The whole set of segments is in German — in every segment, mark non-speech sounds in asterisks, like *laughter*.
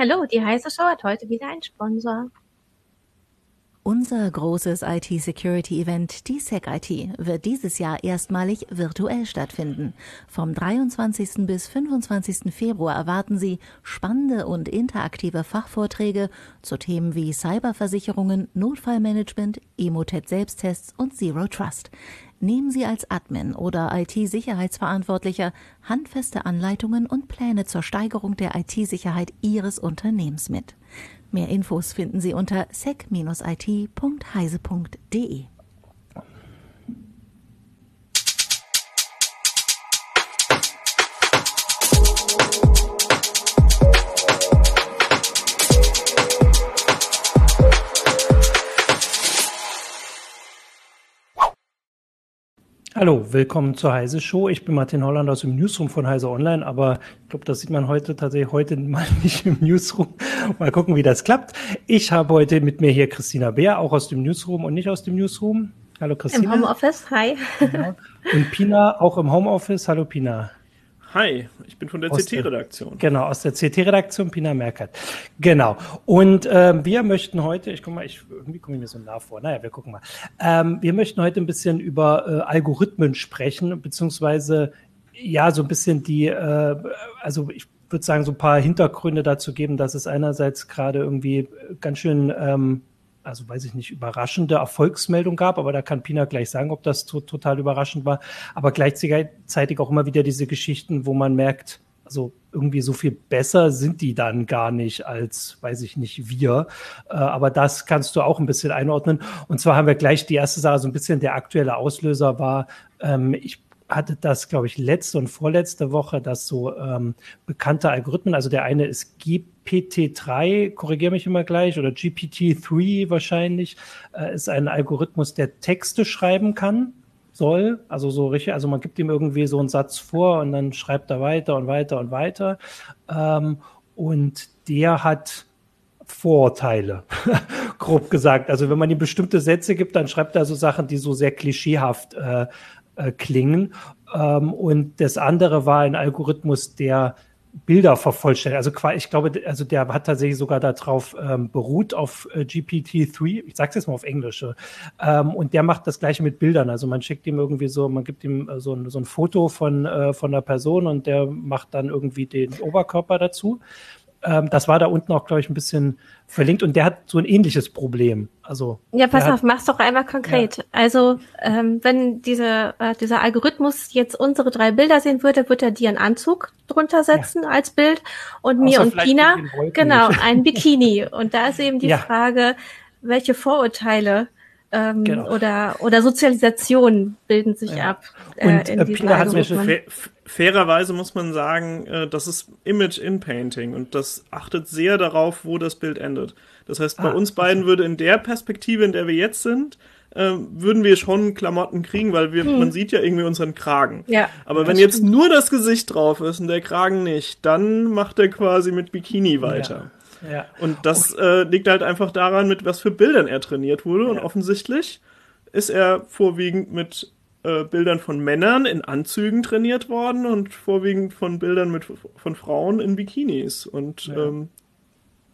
Hallo, die heiße Show hat heute wieder einen Sponsor. Unser großes IT-Security-Event, die SecIT, wird dieses Jahr erstmalig virtuell stattfinden. Vom 23. bis 25. Februar erwarten Sie spannende und interaktive Fachvorträge zu Themen wie Cyberversicherungen, Notfallmanagement, Emotet-Selbsttests und Zero Trust. Nehmen Sie als Admin oder IT-Sicherheitsverantwortlicher handfeste Anleitungen und Pläne zur Steigerung der IT-Sicherheit Ihres Unternehmens mit. Mehr Infos finden Sie unter sec-it.heise.de. Hallo, willkommen zur Heise Show. Ich bin Martin Holland aus dem Newsroom von Heise Online, aber ich glaube, das sieht man heute tatsächlich heute *laughs* mal nicht im Newsroom. Mal gucken, wie das klappt. Ich habe heute mit mir hier Christina Beer, auch aus dem Newsroom und nicht aus dem Newsroom. Hallo Christina. Im Homeoffice, hi. Ja. Und Pina auch im Homeoffice. Hallo Pina. Hi, ich bin von der CT-Redaktion. Genau, aus der CT-Redaktion, Pina Merkert. Genau. Und ähm, wir möchten heute, ich guck mal, ich, irgendwie komme ich mir so nah vor. Naja, wir gucken mal. Ähm, wir möchten heute ein bisschen über äh, Algorithmen sprechen, beziehungsweise ja, so ein bisschen die, äh, also ich würde sagen, so ein paar Hintergründe dazu geben, dass es einerseits gerade irgendwie ganz schön ähm, also weiß ich nicht, überraschende Erfolgsmeldung gab, aber da kann Pina gleich sagen, ob das to total überraschend war. Aber gleichzeitig auch immer wieder diese Geschichten, wo man merkt, also irgendwie so viel besser sind die dann gar nicht als, weiß ich nicht, wir. Äh, aber das kannst du auch ein bisschen einordnen. Und zwar haben wir gleich die erste Sache, so ein bisschen der aktuelle Auslöser war, ähm, ich hatte das, glaube ich, letzte und vorletzte Woche, dass so ähm, bekannte Algorithmen, also der eine ist GPT-3, korrigiere mich immer gleich, oder GPT-3 wahrscheinlich, äh, ist ein Algorithmus, der Texte schreiben kann, soll, also so richtig, also man gibt ihm irgendwie so einen Satz vor und dann schreibt er weiter und weiter und weiter. Ähm, und der hat Vorurteile, *laughs* grob gesagt. Also wenn man ihm bestimmte Sätze gibt, dann schreibt er so Sachen, die so sehr klischeehaft äh, äh, klingen. Ähm, und das andere war ein Algorithmus, der Bilder vervollständigt. Also ich glaube, also der hat tatsächlich sogar darauf ähm, beruht auf äh, GPT-3. Ich sage es jetzt mal auf Englisch. Ähm, und der macht das gleiche mit Bildern. Also man schickt ihm irgendwie so, man gibt ihm äh, so, ein, so ein Foto von äh, von der Person und der macht dann irgendwie den Oberkörper dazu. Ähm, das war da unten auch, glaube ich, ein bisschen verlinkt und der hat so ein ähnliches Problem. Also ja, pass auf, mach's doch einmal konkret. Ja. Also ähm, wenn diese, äh, dieser Algorithmus jetzt unsere drei Bilder sehen würde, wird er dir einen Anzug drunter setzen ja. als Bild und Außer mir und Pina genau *laughs* ein Bikini. und da ist eben die ja. Frage, welche Vorurteile ähm, genau. oder oder Sozialisation bilden sich ja. ab. Äh, und in äh, Pina hat mir schon fairerweise muss man sagen, äh, das ist Image in Painting und das achtet sehr darauf, wo das Bild endet. Das heißt, bei ah, uns beiden würde in der Perspektive, in der wir jetzt sind, äh, würden wir schon Klamotten kriegen, weil wir, hm. man sieht ja irgendwie unseren Kragen. Ja, Aber wenn jetzt nur das Gesicht drauf ist und der Kragen nicht, dann macht er quasi mit Bikini weiter. Ja. Ja. Und das äh, liegt halt einfach daran, mit was für Bildern er trainiert wurde. Ja. Und offensichtlich ist er vorwiegend mit äh, Bildern von Männern in Anzügen trainiert worden und vorwiegend von Bildern mit, von Frauen in Bikinis. Und ja. ähm,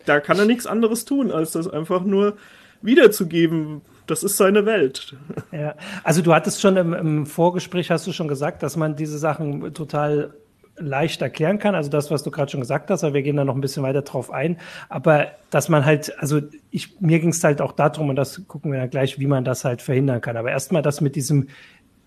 da kann er nichts anderes tun, als das einfach nur wiederzugeben. Das ist seine Welt. Ja, also du hattest schon im, im Vorgespräch, hast du schon gesagt, dass man diese Sachen total leicht erklären kann. Also das, was du gerade schon gesagt hast, aber wir gehen da noch ein bisschen weiter drauf ein. Aber dass man halt, also ich, mir ging es halt auch darum, und das gucken wir ja gleich, wie man das halt verhindern kann. Aber erstmal das mit diesem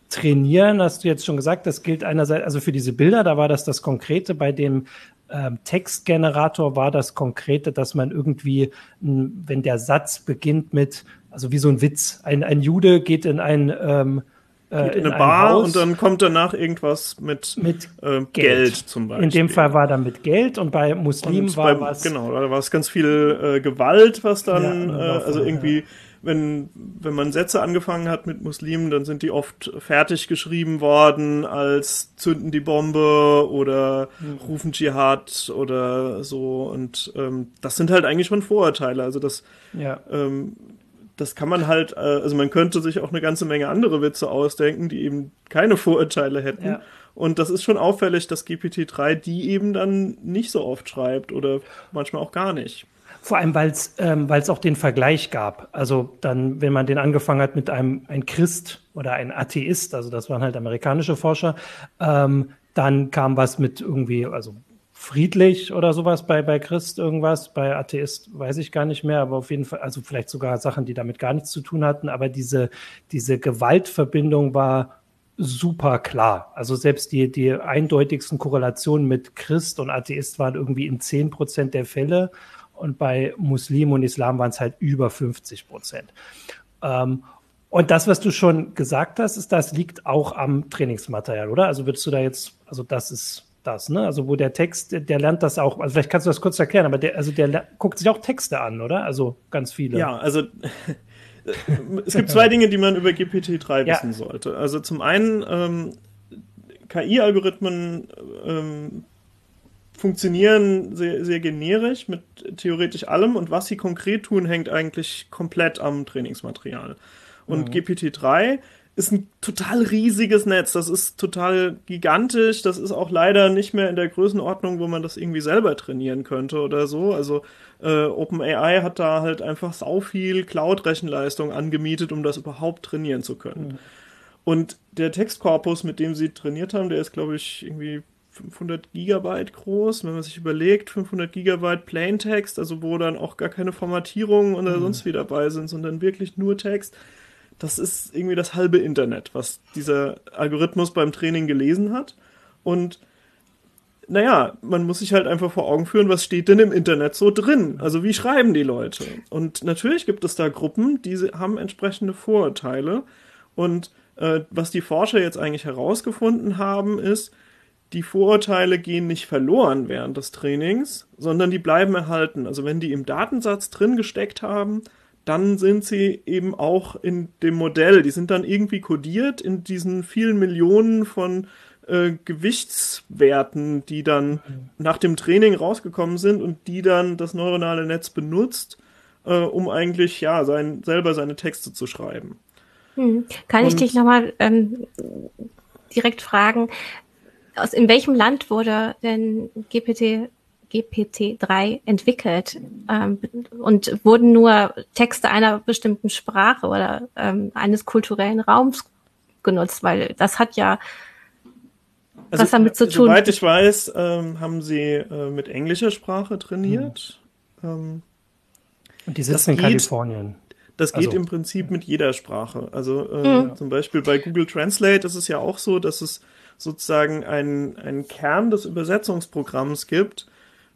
Trainieren, hast du jetzt schon gesagt, das gilt einerseits, also für diese Bilder, da war das das Konkrete, bei dem ähm, Textgenerator war das Konkrete, dass man irgendwie, wenn der Satz beginnt mit, also wie so ein Witz, ein, ein Jude geht in ein ähm, äh, geht in, in eine Bar Haus, und dann kommt danach irgendwas mit, mit äh, Geld. Geld. zum Beispiel. In dem Fall war da mit Geld und bei Muslimen und war bei, was. Genau, da war es ganz viel äh, Gewalt, was dann, ja, äh, also irgendwie. Ja wenn, wenn man Sätze angefangen hat mit Muslimen, dann sind die oft fertig geschrieben worden als zünden die Bombe oder mhm. rufen Dschihad oder so. Und ähm, das sind halt eigentlich schon Vorurteile. Also das, ja. ähm, das kann man halt, äh, also man könnte sich auch eine ganze Menge andere Witze ausdenken, die eben keine Vorurteile hätten. Ja. Und das ist schon auffällig, dass GPT-3 die eben dann nicht so oft schreibt oder manchmal auch gar nicht. Vor allem, weil es ähm, weil's auch den Vergleich gab. Also dann, wenn man den angefangen hat mit einem ein Christ oder ein Atheist, also das waren halt amerikanische Forscher, ähm, dann kam was mit irgendwie, also friedlich oder sowas bei, bei Christ irgendwas, bei Atheist weiß ich gar nicht mehr, aber auf jeden Fall, also vielleicht sogar Sachen, die damit gar nichts zu tun hatten, aber diese, diese Gewaltverbindung war super klar. Also selbst die, die eindeutigsten Korrelationen mit Christ und Atheist waren irgendwie in zehn Prozent der Fälle und bei Muslim und Islam waren es halt über 50 Prozent. Ähm, und das, was du schon gesagt hast, ist, das liegt auch am Trainingsmaterial, oder? Also würdest du da jetzt, also das ist das, ne? Also wo der Text, der lernt das auch, also vielleicht kannst du das kurz erklären, aber der, also der guckt sich auch Texte an, oder? Also ganz viele. Ja, also es gibt zwei *laughs* Dinge, die man über GPT-3 ja. wissen sollte. Also zum einen, ähm, KI-Algorithmen ähm, funktionieren sehr, sehr generisch mit theoretisch allem und was sie konkret tun, hängt eigentlich komplett am Trainingsmaterial. Und mhm. GPT-3 ist ein total riesiges Netz. Das ist total gigantisch. Das ist auch leider nicht mehr in der Größenordnung, wo man das irgendwie selber trainieren könnte oder so. Also äh, OpenAI hat da halt einfach sau viel Cloud-Rechenleistung angemietet, um das überhaupt trainieren zu können. Mhm. Und der Textkorpus, mit dem sie trainiert haben, der ist, glaube ich, irgendwie 500 Gigabyte groß. Wenn man sich überlegt, 500 Gigabyte Plaintext, also wo dann auch gar keine Formatierungen oder mhm. sonst wie dabei sind, sondern wirklich nur Text. Das ist irgendwie das halbe Internet, was dieser Algorithmus beim Training gelesen hat. Und naja, man muss sich halt einfach vor Augen führen, was steht denn im Internet so drin? Also wie schreiben die Leute? Und natürlich gibt es da Gruppen, die haben entsprechende Vorurteile. Und äh, was die Forscher jetzt eigentlich herausgefunden haben, ist, die Vorurteile gehen nicht verloren während des Trainings, sondern die bleiben erhalten. Also wenn die im Datensatz drin gesteckt haben, dann sind sie eben auch in dem Modell. Die sind dann irgendwie kodiert in diesen vielen Millionen von äh, Gewichtswerten, die dann nach dem Training rausgekommen sind und die dann das neuronale Netz benutzt, äh, um eigentlich ja sein, selber seine Texte zu schreiben. Hm. Kann und, ich dich nochmal ähm, direkt fragen, aus in welchem Land wurde denn GPT GPT-3 entwickelt ähm, und wurden nur Texte einer bestimmten Sprache oder ähm, eines kulturellen Raums genutzt, weil das hat ja also, was damit zu tun. Soweit ich weiß, ähm, haben sie äh, mit englischer Sprache trainiert. Mhm. und die sitzen in Kalifornien. Das geht also. im Prinzip mit jeder Sprache. Also äh, mhm. zum Beispiel bei Google Translate ist es ja auch so, dass es sozusagen einen, einen Kern des Übersetzungsprogramms gibt.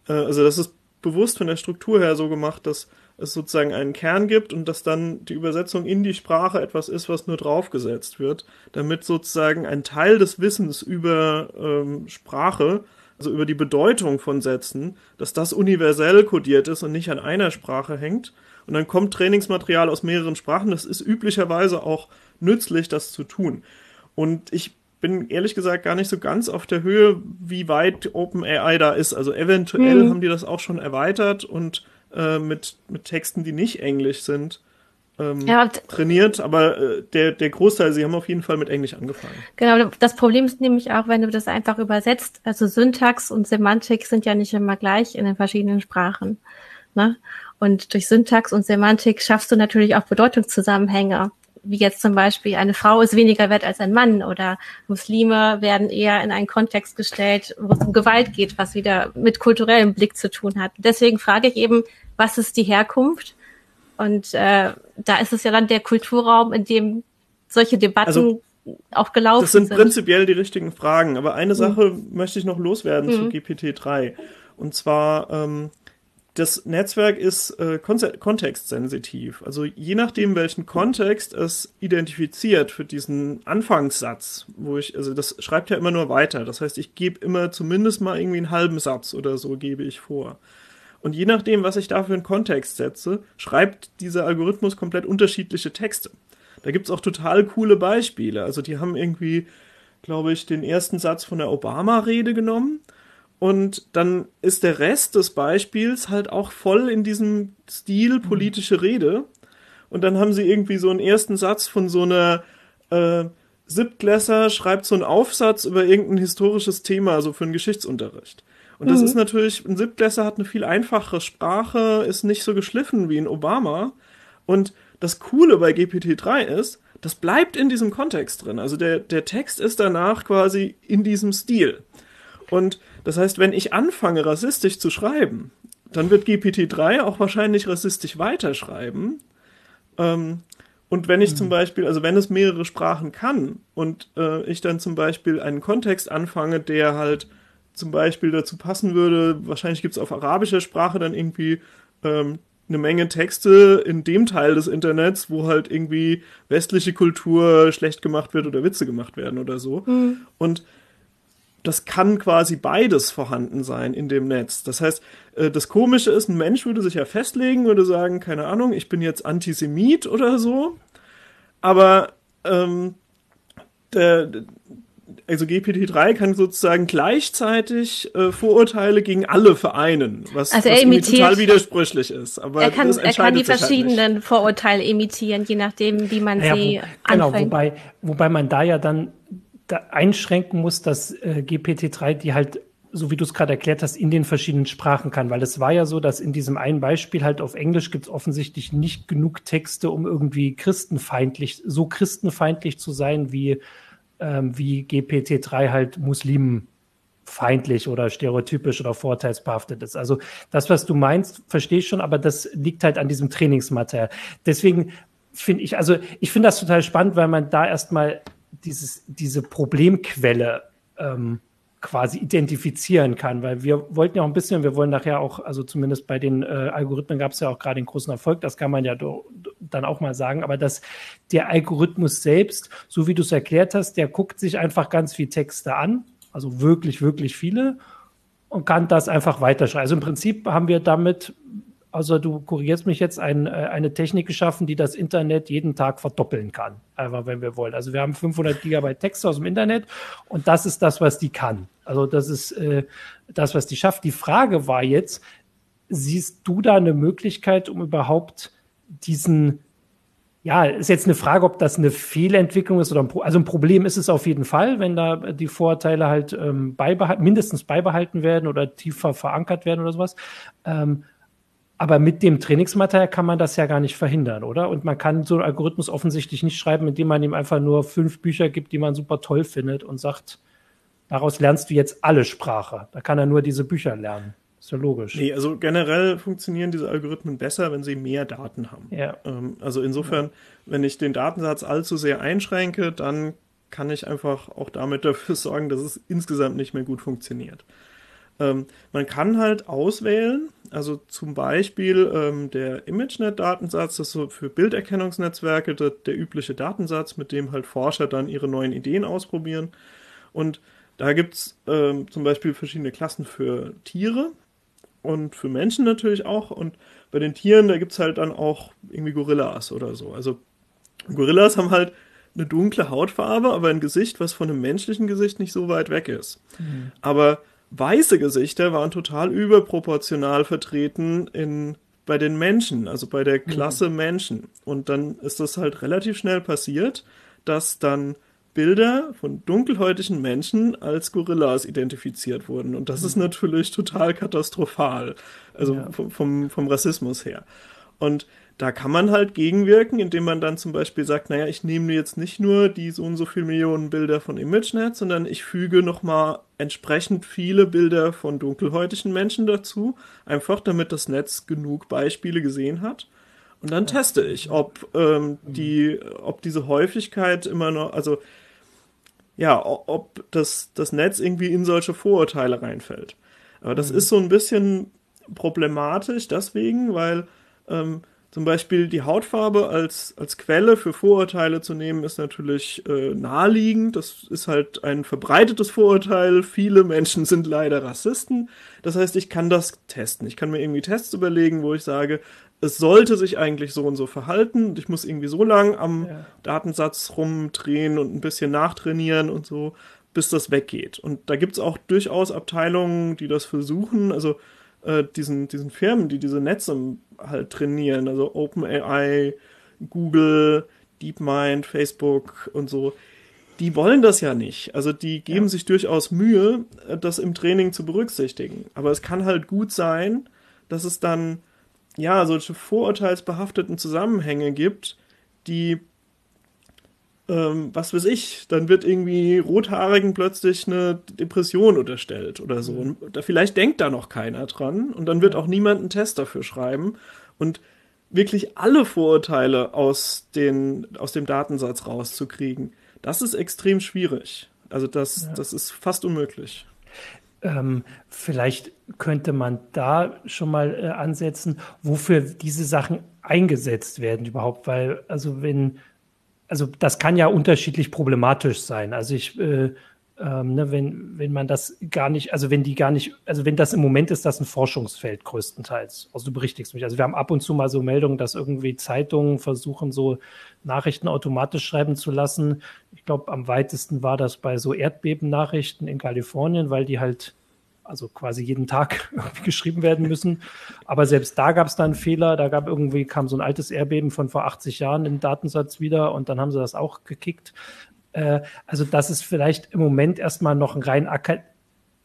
Äh, also das ist bewusst von der Struktur her so gemacht, dass es sozusagen einen Kern gibt und dass dann die Übersetzung in die Sprache etwas ist, was nur draufgesetzt wird, damit sozusagen ein Teil des Wissens über ähm, Sprache, also über die Bedeutung von Sätzen, dass das universell kodiert ist und nicht an einer Sprache hängt. Und dann kommt Trainingsmaterial aus mehreren Sprachen. Das ist üblicherweise auch nützlich, das zu tun. Und ich bin ehrlich gesagt gar nicht so ganz auf der Höhe, wie weit OpenAI da ist. Also eventuell hm. haben die das auch schon erweitert und äh, mit, mit Texten, die nicht Englisch sind, ähm, ja, trainiert, aber äh, der, der Großteil, sie haben auf jeden Fall mit Englisch angefangen. Genau, das Problem ist nämlich auch, wenn du das einfach übersetzt, also Syntax und Semantik sind ja nicht immer gleich in den verschiedenen Sprachen. Ne? Und durch Syntax und Semantik schaffst du natürlich auch Bedeutungszusammenhänge wie jetzt zum Beispiel eine Frau ist weniger wert als ein Mann oder Muslime werden eher in einen Kontext gestellt, wo es um Gewalt geht, was wieder mit kulturellem Blick zu tun hat. Deswegen frage ich eben, was ist die Herkunft? Und äh, da ist es ja dann der Kulturraum, in dem solche Debatten also, auch gelaufen sind. Das sind prinzipiell die richtigen Fragen, aber eine Sache mhm. möchte ich noch loswerden mhm. zu GPT-3. Und zwar ähm, das Netzwerk ist äh, kontextsensitiv. Also je nachdem, welchen Kontext es identifiziert für diesen Anfangssatz, wo ich, also das schreibt ja immer nur weiter. Das heißt, ich gebe immer zumindest mal irgendwie einen halben Satz oder so gebe ich vor. Und je nachdem, was ich da für einen Kontext setze, schreibt dieser Algorithmus komplett unterschiedliche Texte. Da gibt's auch total coole Beispiele. Also die haben irgendwie, glaube ich, den ersten Satz von der Obama-Rede genommen und dann ist der Rest des Beispiels halt auch voll in diesem Stil mhm. politische Rede. Und dann haben sie irgendwie so einen ersten Satz von so einer äh, Siebtklässler schreibt so einen Aufsatz über irgendein historisches Thema, also für einen Geschichtsunterricht. Und das mhm. ist natürlich, ein Siebtklässler hat eine viel einfachere Sprache, ist nicht so geschliffen wie ein Obama. Und das Coole bei GPT-3 ist, das bleibt in diesem Kontext drin. Also der, der Text ist danach quasi in diesem Stil. Und das heißt, wenn ich anfange, rassistisch zu schreiben, dann wird GPT-3 auch wahrscheinlich rassistisch weiterschreiben. Ähm, und wenn ich zum mhm. Beispiel, also wenn es mehrere Sprachen kann und äh, ich dann zum Beispiel einen Kontext anfange, der halt zum Beispiel dazu passen würde, wahrscheinlich gibt es auf arabischer Sprache dann irgendwie ähm, eine Menge Texte in dem Teil des Internets, wo halt irgendwie westliche Kultur schlecht gemacht wird oder Witze gemacht werden oder so. Mhm. Und das kann quasi beides vorhanden sein in dem Netz. Das heißt, äh, das Komische ist, ein Mensch würde sich ja festlegen, würde sagen, keine Ahnung, ich bin jetzt Antisemit oder so. Aber ähm, der, also GPT-3 kann sozusagen gleichzeitig äh, Vorurteile gegen alle vereinen, was, also was imitiert, total widersprüchlich ist. Aber er kann, er kann die halt verschiedenen halt Vorurteile imitieren, je nachdem, wie man naja, sie wo, Genau, wobei, wobei man da ja dann da einschränken muss, dass äh, GPT-3 die halt so wie du es gerade erklärt hast, in den verschiedenen Sprachen kann. Weil es war ja so, dass in diesem einen Beispiel halt auf Englisch gibt es offensichtlich nicht genug Texte, um irgendwie christenfeindlich, so christenfeindlich zu sein, wie ähm, wie GPT-3 halt muslimenfeindlich oder stereotypisch oder vorteilsbehaftet ist. Also das, was du meinst, verstehe ich schon, aber das liegt halt an diesem Trainingsmaterial. Deswegen finde ich, also ich finde das total spannend, weil man da erstmal dieses, diese Problemquelle ähm, quasi identifizieren kann, weil wir wollten ja auch ein bisschen, wir wollen nachher auch, also zumindest bei den äh, Algorithmen gab es ja auch gerade den großen Erfolg, das kann man ja do, dann auch mal sagen, aber dass der Algorithmus selbst, so wie du es erklärt hast, der guckt sich einfach ganz viel Texte an, also wirklich, wirklich viele und kann das einfach weiterschreiben. Also im Prinzip haben wir damit also du korrigierst mich jetzt, ein, äh, eine Technik geschaffen, die das Internet jeden Tag verdoppeln kann, einfach wenn wir wollen. Also wir haben 500 Gigabyte Text aus dem Internet und das ist das, was die kann. Also das ist äh, das, was die schafft. Die Frage war jetzt, siehst du da eine Möglichkeit, um überhaupt diesen ja, ist jetzt eine Frage, ob das eine Fehlentwicklung ist oder ein Pro also ein Problem ist es auf jeden Fall, wenn da die Vorurteile halt ähm, beibehalten, mindestens beibehalten werden oder tiefer verankert werden oder sowas. Ähm, aber mit dem Trainingsmaterial kann man das ja gar nicht verhindern, oder? Und man kann so einen Algorithmus offensichtlich nicht schreiben, indem man ihm einfach nur fünf Bücher gibt, die man super toll findet und sagt, daraus lernst du jetzt alle Sprache. Da kann er nur diese Bücher lernen. Ist ja logisch. Nee, also generell funktionieren diese Algorithmen besser, wenn sie mehr Daten haben. Ja. Ähm, also insofern, ja. wenn ich den Datensatz allzu sehr einschränke, dann kann ich einfach auch damit dafür *laughs* sorgen, dass es insgesamt nicht mehr gut funktioniert. Ähm, man kann halt auswählen, also zum Beispiel ähm, der ImageNet-Datensatz, das ist so für Bilderkennungsnetzwerke der, der, übliche Datensatz, mit dem halt Forscher dann ihre neuen Ideen ausprobieren. Und da gibt es ähm, zum Beispiel verschiedene Klassen für Tiere und für Menschen natürlich auch. Und bei den Tieren, da gibt es halt dann auch irgendwie Gorillas oder so. Also Gorillas haben halt eine dunkle Hautfarbe, aber ein Gesicht, was von einem menschlichen Gesicht nicht so weit weg ist. Mhm. Aber weiße Gesichter waren total überproportional vertreten in, bei den Menschen, also bei der Klasse mhm. Menschen. Und dann ist das halt relativ schnell passiert, dass dann Bilder von dunkelhäutigen Menschen als Gorillas identifiziert wurden. Und das mhm. ist natürlich total katastrophal, also ja. vom, vom, vom Rassismus her. Und da kann man halt gegenwirken, indem man dann zum Beispiel sagt, naja, ich nehme jetzt nicht nur die so und so viele Millionen Bilder von ImageNet, sondern ich füge nochmal entsprechend viele Bilder von dunkelhäutigen Menschen dazu, einfach damit das Netz genug Beispiele gesehen hat. Und dann teste ich, ob ähm, die, ob diese Häufigkeit immer noch, also ja, ob das, das Netz irgendwie in solche Vorurteile reinfällt. Aber das mhm. ist so ein bisschen problematisch deswegen, weil ähm, zum Beispiel die Hautfarbe als, als Quelle für Vorurteile zu nehmen, ist natürlich äh, naheliegend. Das ist halt ein verbreitetes Vorurteil. Viele Menschen sind leider Rassisten. Das heißt, ich kann das testen. Ich kann mir irgendwie Tests überlegen, wo ich sage, es sollte sich eigentlich so und so verhalten. Ich muss irgendwie so lang am ja. Datensatz rumdrehen und ein bisschen nachtrainieren und so, bis das weggeht. Und da gibt's auch durchaus Abteilungen, die das versuchen. Also äh, diesen, diesen Firmen, die diese Netze halt trainieren, also OpenAI, Google, DeepMind, Facebook und so, die wollen das ja nicht. Also die geben ja. sich durchaus Mühe, äh, das im Training zu berücksichtigen. Aber es kann halt gut sein, dass es dann ja solche vorurteilsbehafteten Zusammenhänge gibt, die ähm, was weiß ich, dann wird irgendwie Rothaarigen plötzlich eine Depression unterstellt oder so. Mhm. Und da, vielleicht denkt da noch keiner dran und dann wird auch niemand einen Test dafür schreiben. Und wirklich alle Vorurteile aus, den, aus dem Datensatz rauszukriegen, das ist extrem schwierig. Also das, ja. das ist fast unmöglich. Ähm, vielleicht könnte man da schon mal äh, ansetzen, wofür diese Sachen eingesetzt werden überhaupt, weil also wenn also das kann ja unterschiedlich problematisch sein. Also ich äh, ähm, ne, wenn, wenn man das gar nicht, also wenn die gar nicht, also wenn das im Moment ist, das ein Forschungsfeld größtenteils. Also du berichtigst mich. Also wir haben ab und zu mal so Meldungen, dass irgendwie Zeitungen versuchen, so Nachrichten automatisch schreiben zu lassen. Ich glaube, am weitesten war das bei so Erdbeben-Nachrichten in Kalifornien, weil die halt also quasi jeden Tag *laughs* geschrieben werden müssen. Aber selbst da gab es dann Fehler. Da gab irgendwie, kam so ein altes Erdbeben von vor 80 Jahren im Datensatz wieder und dann haben sie das auch gekickt. Äh, also, dass es vielleicht im Moment erstmal noch ein rein ak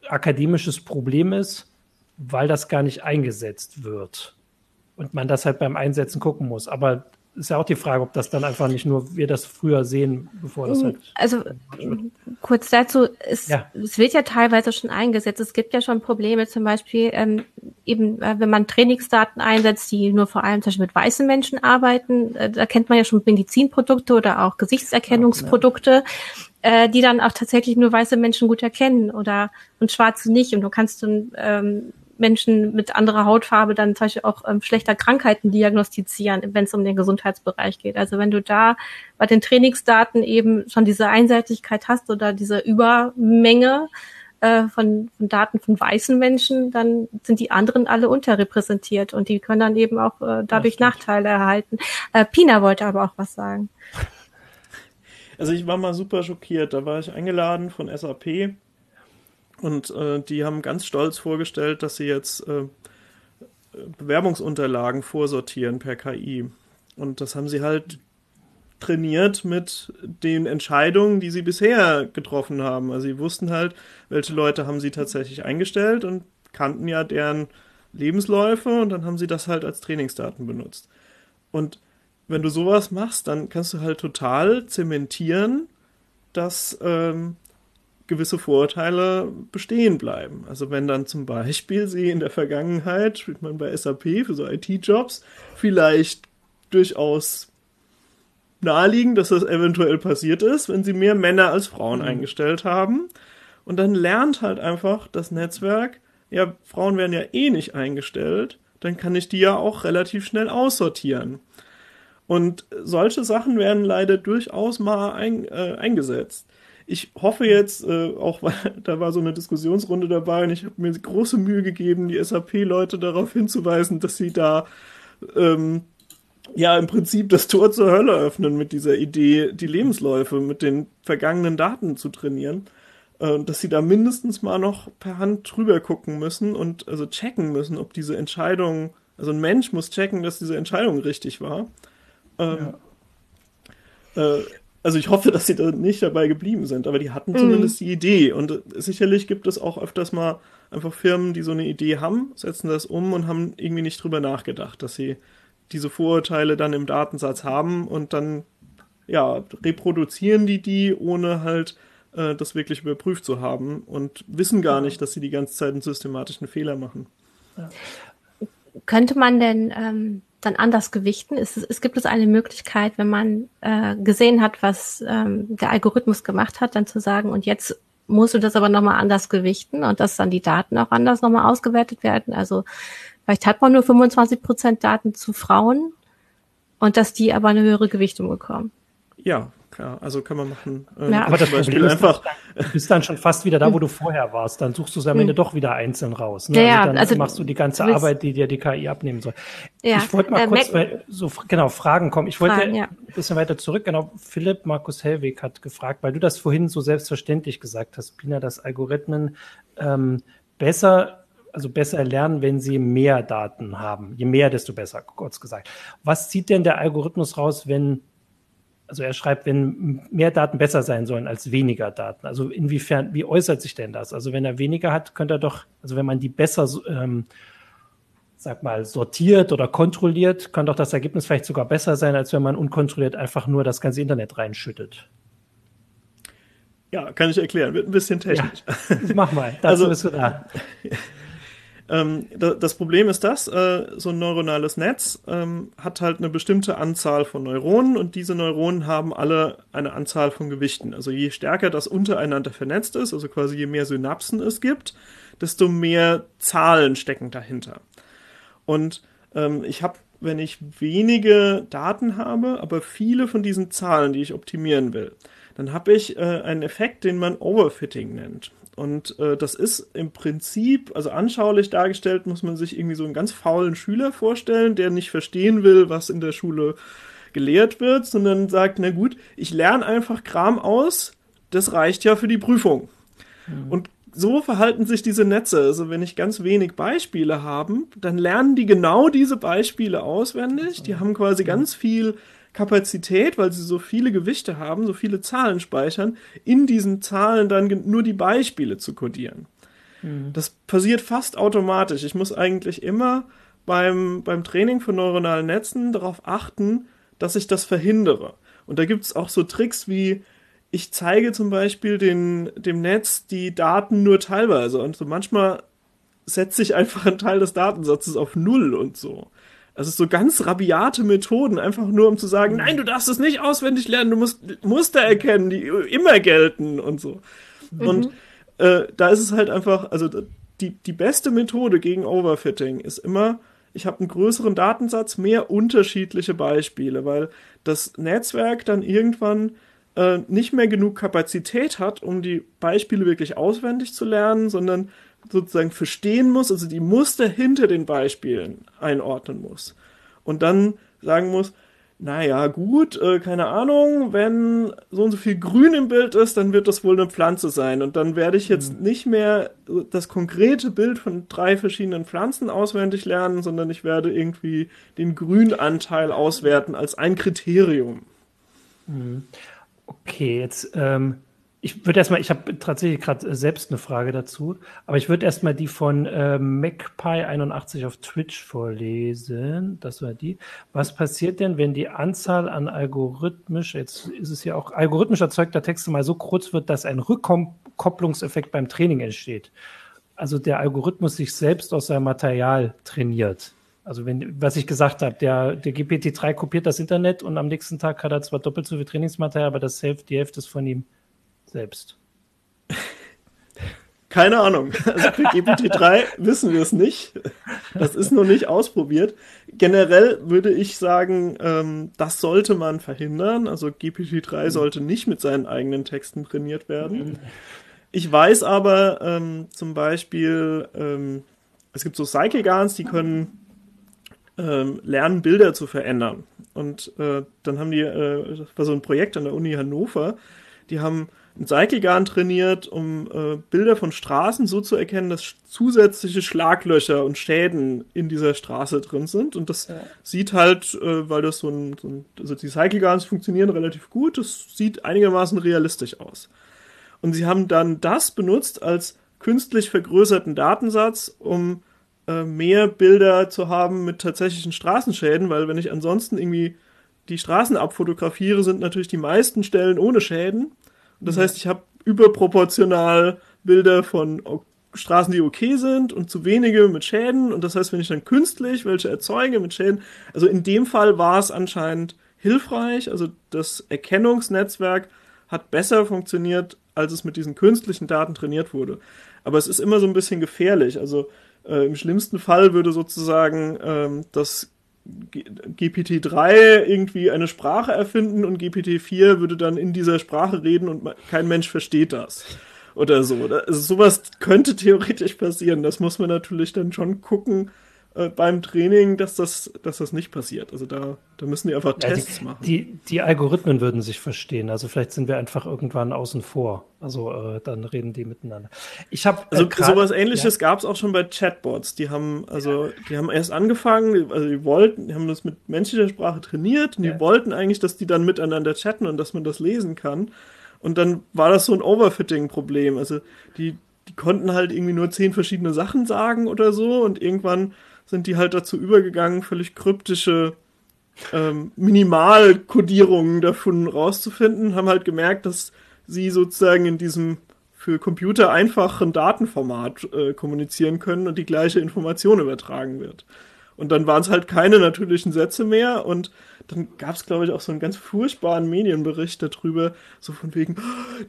akademisches Problem ist, weil das gar nicht eingesetzt wird. Und man das halt beim Einsetzen gucken muss. Aber ist ja auch die Frage, ob das dann einfach nicht nur wir das früher sehen, bevor das halt. Also kurz dazu, es, ja. es wird ja teilweise schon eingesetzt. Es gibt ja schon Probleme, zum Beispiel ähm, eben, äh, wenn man Trainingsdaten einsetzt, die nur vor allem zum Beispiel mit weißen Menschen arbeiten, äh, da kennt man ja schon Medizinprodukte oder auch Gesichtserkennungsprodukte, ja. äh, die dann auch tatsächlich nur weiße Menschen gut erkennen oder und schwarze nicht. Und du kannst dann ähm, Menschen mit anderer Hautfarbe dann zum Beispiel auch ähm, schlechter Krankheiten diagnostizieren, wenn es um den Gesundheitsbereich geht. Also wenn du da bei den Trainingsdaten eben schon diese Einseitigkeit hast oder diese Übermenge äh, von, von Daten von weißen Menschen, dann sind die anderen alle unterrepräsentiert und die können dann eben auch äh, dadurch Nachteile erhalten. Äh, Pina wollte aber auch was sagen. Also ich war mal super schockiert. Da war ich eingeladen von SAP und äh, die haben ganz stolz vorgestellt, dass sie jetzt äh, Bewerbungsunterlagen vorsortieren per KI. Und das haben sie halt trainiert mit den Entscheidungen, die sie bisher getroffen haben. Also sie wussten halt, welche Leute haben sie tatsächlich eingestellt und kannten ja deren Lebensläufe und dann haben sie das halt als Trainingsdaten benutzt. Und wenn du sowas machst, dann kannst du halt total zementieren, dass ähm, gewisse Vorurteile bestehen bleiben. Also wenn dann zum Beispiel sie in der Vergangenheit, spielt man bei SAP für so IT-Jobs, vielleicht durchaus naheliegen, dass das eventuell passiert ist, wenn sie mehr Männer als Frauen mhm. eingestellt haben. Und dann lernt halt einfach das Netzwerk, ja, Frauen werden ja eh nicht eingestellt, dann kann ich die ja auch relativ schnell aussortieren. Und solche Sachen werden leider durchaus mal ein, äh, eingesetzt ich hoffe jetzt, äh, auch weil *laughs* da war so eine Diskussionsrunde dabei und ich habe mir große Mühe gegeben, die SAP-Leute darauf hinzuweisen, dass sie da ähm, ja im Prinzip das Tor zur Hölle öffnen mit dieser Idee, die Lebensläufe mit den vergangenen Daten zu trainieren. Äh, dass sie da mindestens mal noch per Hand drüber gucken müssen und also checken müssen, ob diese Entscheidung, also ein Mensch muss checken, dass diese Entscheidung richtig war. Ähm, ja. äh, also ich hoffe, dass sie da nicht dabei geblieben sind, aber die hatten mhm. zumindest die Idee. Und äh, sicherlich gibt es auch öfters mal einfach Firmen, die so eine Idee haben, setzen das um und haben irgendwie nicht drüber nachgedacht, dass sie diese Vorurteile dann im Datensatz haben und dann ja reproduzieren die die, ohne halt äh, das wirklich überprüft zu haben und wissen gar nicht, dass sie die ganze Zeit einen systematischen Fehler machen. Ja. Könnte man denn ähm, dann anders gewichten? Es, es gibt es eine Möglichkeit, wenn man äh, gesehen hat, was ähm, der Algorithmus gemacht hat, dann zu sagen, und jetzt musst du das aber nochmal anders gewichten und dass dann die Daten auch anders nochmal ausgewertet werden. Also vielleicht hat man nur 25 Prozent Daten zu Frauen und dass die aber eine höhere Gewichtung bekommen. Ja, klar, also kann man machen. Ähm, ja. Aber das Beispiel Problem einfach. du bist dann schon fast wieder da, wo du vorher warst. Dann suchst du es am Ende hm. doch wieder einzeln raus. Ne? Ja, also dann also machst du die ganze Arbeit, die dir die KI abnehmen soll. Ja, ich wollte mal äh, kurz weil, so genau Fragen kommen. Ich wollte Fragen, ja. ein bisschen weiter zurück. Genau, Philipp Markus Hellweg hat gefragt, weil du das vorhin so selbstverständlich gesagt hast, Pina, dass Algorithmen ähm, besser also besser lernen, wenn sie mehr Daten haben. Je mehr, desto besser, kurz gesagt. Was zieht denn der Algorithmus raus, wenn Also er schreibt, wenn mehr Daten besser sein sollen als weniger Daten. Also inwiefern, wie äußert sich denn das? Also wenn er weniger hat, könnte er doch, also wenn man die besser, ähm, sag mal, sortiert oder kontrolliert, kann doch das Ergebnis vielleicht sogar besser sein, als wenn man unkontrolliert einfach nur das ganze Internet reinschüttet. Ja, kann ich erklären. Wird ein bisschen technisch. Ja, *laughs* mach mal. Dazu also, bist du da. *laughs* Ähm, das Problem ist das, äh, so ein neuronales Netz ähm, hat halt eine bestimmte Anzahl von Neuronen und diese Neuronen haben alle eine Anzahl von Gewichten. Also je stärker das untereinander vernetzt ist, also quasi je mehr Synapsen es gibt, desto mehr Zahlen stecken dahinter. Und ähm, ich habe, wenn ich wenige Daten habe, aber viele von diesen Zahlen, die ich optimieren will, dann habe ich äh, einen Effekt, den man Overfitting nennt. Und äh, das ist im Prinzip, also anschaulich dargestellt, muss man sich irgendwie so einen ganz faulen Schüler vorstellen, der nicht verstehen will, was in der Schule gelehrt wird, sondern sagt, na gut, ich lerne einfach Kram aus, das reicht ja für die Prüfung. Mhm. Und so verhalten sich diese Netze. Also wenn ich ganz wenig Beispiele habe, dann lernen die genau diese Beispiele auswendig. Die haben quasi ganz viel Kapazität, weil sie so viele Gewichte haben, so viele Zahlen speichern, in diesen Zahlen dann nur die Beispiele zu codieren. Mhm. Das passiert fast automatisch. Ich muss eigentlich immer beim, beim Training von neuronalen Netzen darauf achten, dass ich das verhindere. Und da gibt es auch so Tricks wie, ich zeige zum Beispiel den, dem Netz die Daten nur teilweise und so manchmal setze ich einfach einen Teil des Datensatzes auf Null und so. Also so ganz rabiate Methoden, einfach nur um zu sagen, mhm. nein, du darfst es nicht auswendig lernen, du musst Muster erkennen, die immer gelten und so. Mhm. Und äh, da ist es halt einfach, also die, die beste Methode gegen Overfitting ist immer, ich habe einen größeren Datensatz, mehr unterschiedliche Beispiele, weil das Netzwerk dann irgendwann äh, nicht mehr genug Kapazität hat, um die Beispiele wirklich auswendig zu lernen, sondern sozusagen verstehen muss, also die Muster hinter den Beispielen einordnen muss. Und dann sagen muss, naja, gut, äh, keine Ahnung, wenn so und so viel Grün im Bild ist, dann wird das wohl eine Pflanze sein. Und dann werde ich jetzt mhm. nicht mehr das konkrete Bild von drei verschiedenen Pflanzen auswendig lernen, sondern ich werde irgendwie den Grünanteil auswerten als ein Kriterium. Mhm. Okay, jetzt ähm, ich würde erstmal, ich habe tatsächlich gerade äh, selbst eine Frage dazu, aber ich würde erstmal die von äh, MacPie81 auf Twitch vorlesen. Das war die. Was passiert denn, wenn die Anzahl an algorithmisch, jetzt ist es ja auch algorithmisch erzeugter Texte mal so kurz wird, dass ein Rückkopplungseffekt beim Training entsteht? Also der Algorithmus sich selbst aus seinem Material trainiert. Also wenn, was ich gesagt habe, der, der GPT-3 kopiert das Internet und am nächsten Tag hat er zwar doppelt so viel Trainingsmaterial, aber das Hälfte, die Hälfte ist von ihm selbst? *laughs* Keine Ahnung. Also für GPT-3 wissen wir es nicht. Das ist noch nicht ausprobiert. Generell würde ich sagen, ähm, das sollte man verhindern. Also GPT-3 mhm. sollte nicht mit seinen eigenen Texten trainiert werden. Mhm. Ich weiß aber ähm, zum Beispiel, ähm, es gibt so Cycle-Guns, die können ähm, lernen, Bilder zu verändern. Und äh, dann haben die, äh, das war so ein Projekt an der Uni Hannover, die haben ein Cyclegarn trainiert, um äh, Bilder von Straßen so zu erkennen, dass zusätzliche Schlaglöcher und Schäden in dieser Straße drin sind. Und das ja. sieht halt, äh, weil das so ein, so ein, also die Cyclegarns funktionieren relativ gut, das sieht einigermaßen realistisch aus. Und sie haben dann das benutzt als künstlich vergrößerten Datensatz, um äh, mehr Bilder zu haben mit tatsächlichen Straßenschäden, weil wenn ich ansonsten irgendwie die Straßen abfotografiere, sind natürlich die meisten Stellen ohne Schäden. Das heißt, ich habe überproportional Bilder von Straßen, die okay sind und zu wenige mit Schäden. Und das heißt, wenn ich dann künstlich welche erzeuge mit Schäden, also in dem Fall war es anscheinend hilfreich. Also das Erkennungsnetzwerk hat besser funktioniert, als es mit diesen künstlichen Daten trainiert wurde. Aber es ist immer so ein bisschen gefährlich. Also äh, im schlimmsten Fall würde sozusagen ähm, das GPT-3 irgendwie eine Sprache erfinden und GPT-4 würde dann in dieser Sprache reden und kein Mensch versteht das. Oder so. Also sowas könnte theoretisch passieren. Das muss man natürlich dann schon gucken, äh, beim Training, dass das, dass das nicht passiert. Also da, da müssen die einfach ja, Tests die, machen. Die, die Algorithmen würden sich verstehen. Also vielleicht sind wir einfach irgendwann außen vor. Also äh, dann reden die miteinander. Ich habe also äh, sowas Ähnliches ja. gab es auch schon bei Chatbots. Die haben also die haben erst angefangen, also die wollten, die haben das mit menschlicher Sprache trainiert und die wollten eigentlich, dass die dann miteinander chatten und dass man das lesen kann. Und dann war das so ein Overfitting-Problem. Also die, die konnten halt irgendwie nur zehn verschiedene Sachen sagen oder so und irgendwann sind die halt dazu übergegangen, völlig kryptische ähm, Minimalkodierungen davon rauszufinden, haben halt gemerkt, dass sie sozusagen in diesem für Computer einfachen Datenformat äh, kommunizieren können und die gleiche Information übertragen wird. Und dann waren es halt keine natürlichen Sätze mehr und dann gab es, glaube ich, auch so einen ganz furchtbaren Medienbericht darüber, so von wegen,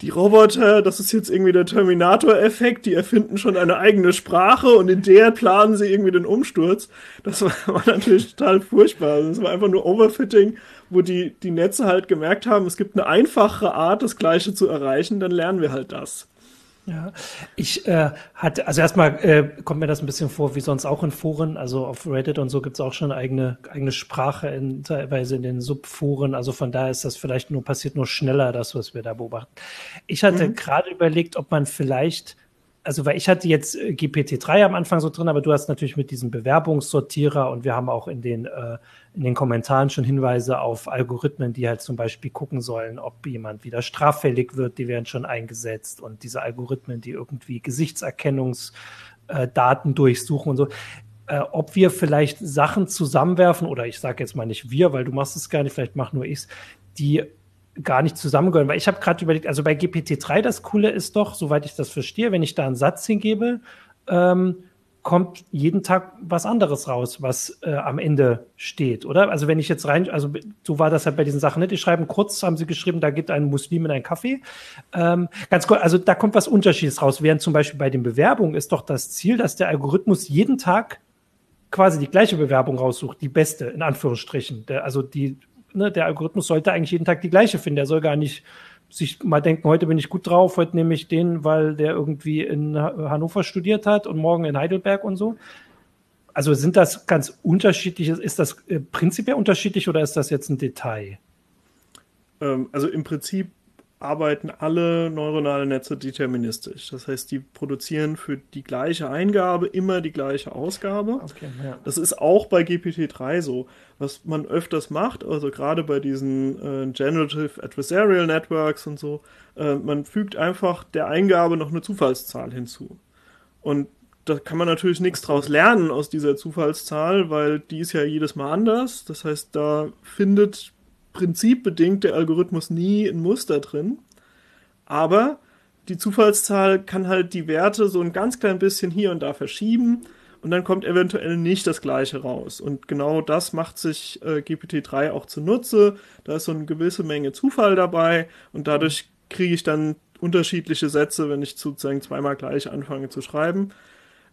die Roboter, das ist jetzt irgendwie der Terminator-Effekt, die erfinden schon eine eigene Sprache und in der planen sie irgendwie den Umsturz. Das war, war natürlich total furchtbar. Das war einfach nur Overfitting, wo die, die Netze halt gemerkt haben, es gibt eine einfache Art, das Gleiche zu erreichen, dann lernen wir halt das. Ja, ich äh, hatte, also erstmal äh, kommt mir das ein bisschen vor, wie sonst auch in Foren, also auf Reddit und so gibt's auch schon eigene, eigene Sprache in, teilweise in den Subforen, also von daher ist das vielleicht nur, passiert nur schneller, das, was wir da beobachten. Ich hatte mhm. gerade überlegt, ob man vielleicht also weil ich hatte jetzt äh, GPT-3 am Anfang so drin, aber du hast natürlich mit diesem Bewerbungssortierer und wir haben auch in den, äh, in den Kommentaren schon Hinweise auf Algorithmen, die halt zum Beispiel gucken sollen, ob jemand wieder straffällig wird, die werden schon eingesetzt und diese Algorithmen, die irgendwie Gesichtserkennungsdaten äh, durchsuchen und so. Äh, ob wir vielleicht Sachen zusammenwerfen, oder ich sage jetzt mal nicht wir, weil du machst es gar nicht, vielleicht mach nur ich's, die gar nicht zusammengehören. Weil ich habe gerade überlegt, also bei GPT-3 das Coole ist doch, soweit ich das verstehe, wenn ich da einen Satz hingebe, ähm, kommt jeden Tag was anderes raus, was äh, am Ende steht, oder? Also wenn ich jetzt rein, also so war das halt bei diesen Sachen nicht. Die schreiben kurz, haben sie geschrieben, da gibt ein Muslim in einen Kaffee. Ähm, ganz kurz, also da kommt was Unterschiedliches raus. Während zum Beispiel bei den Bewerbungen ist doch das Ziel, dass der Algorithmus jeden Tag quasi die gleiche Bewerbung raussucht, die beste, in Anführungsstrichen. Der, also die ne, der Algorithmus sollte eigentlich jeden Tag die gleiche finden. Der soll gar nicht sich mal denken, heute bin ich gut drauf, heute nehme ich den, weil der irgendwie in Hannover studiert hat und morgen in Heidelberg und so. Also sind das ganz unterschiedliche, ist das äh, prinzipiell unterschiedlich oder ist das jetzt ein Detail? Ähm, also im Prinzip arbeiten alle neuronalen Netze deterministisch. Das heißt, die produzieren für die gleiche Eingabe immer die gleiche Ausgabe. Okay, ja. Das ist auch bei GPT-3 so. Was man öfters macht, also gerade bei diesen äh, Generative Adversarial Networks und so, äh, man fügt einfach der Eingabe noch eine Zufallszahl hinzu. Und da kann man natürlich nichts draus lernen aus dieser Zufallszahl, weil die ist ja jedes Mal anders. Das heißt, da findet prinzipbedingt der Algorithmus nie ein Muster drin. Aber die Zufallszahl kann halt die Werte so ein ganz klein bisschen hier und da verschieben und dann kommt eventuell nicht das gleiche raus. Und genau das macht sich äh, GPT-3 auch zunutze. Da ist so eine gewisse Menge Zufall dabei und dadurch kriege ich dann unterschiedliche Sätze, wenn ich sozusagen zweimal gleich anfange zu schreiben.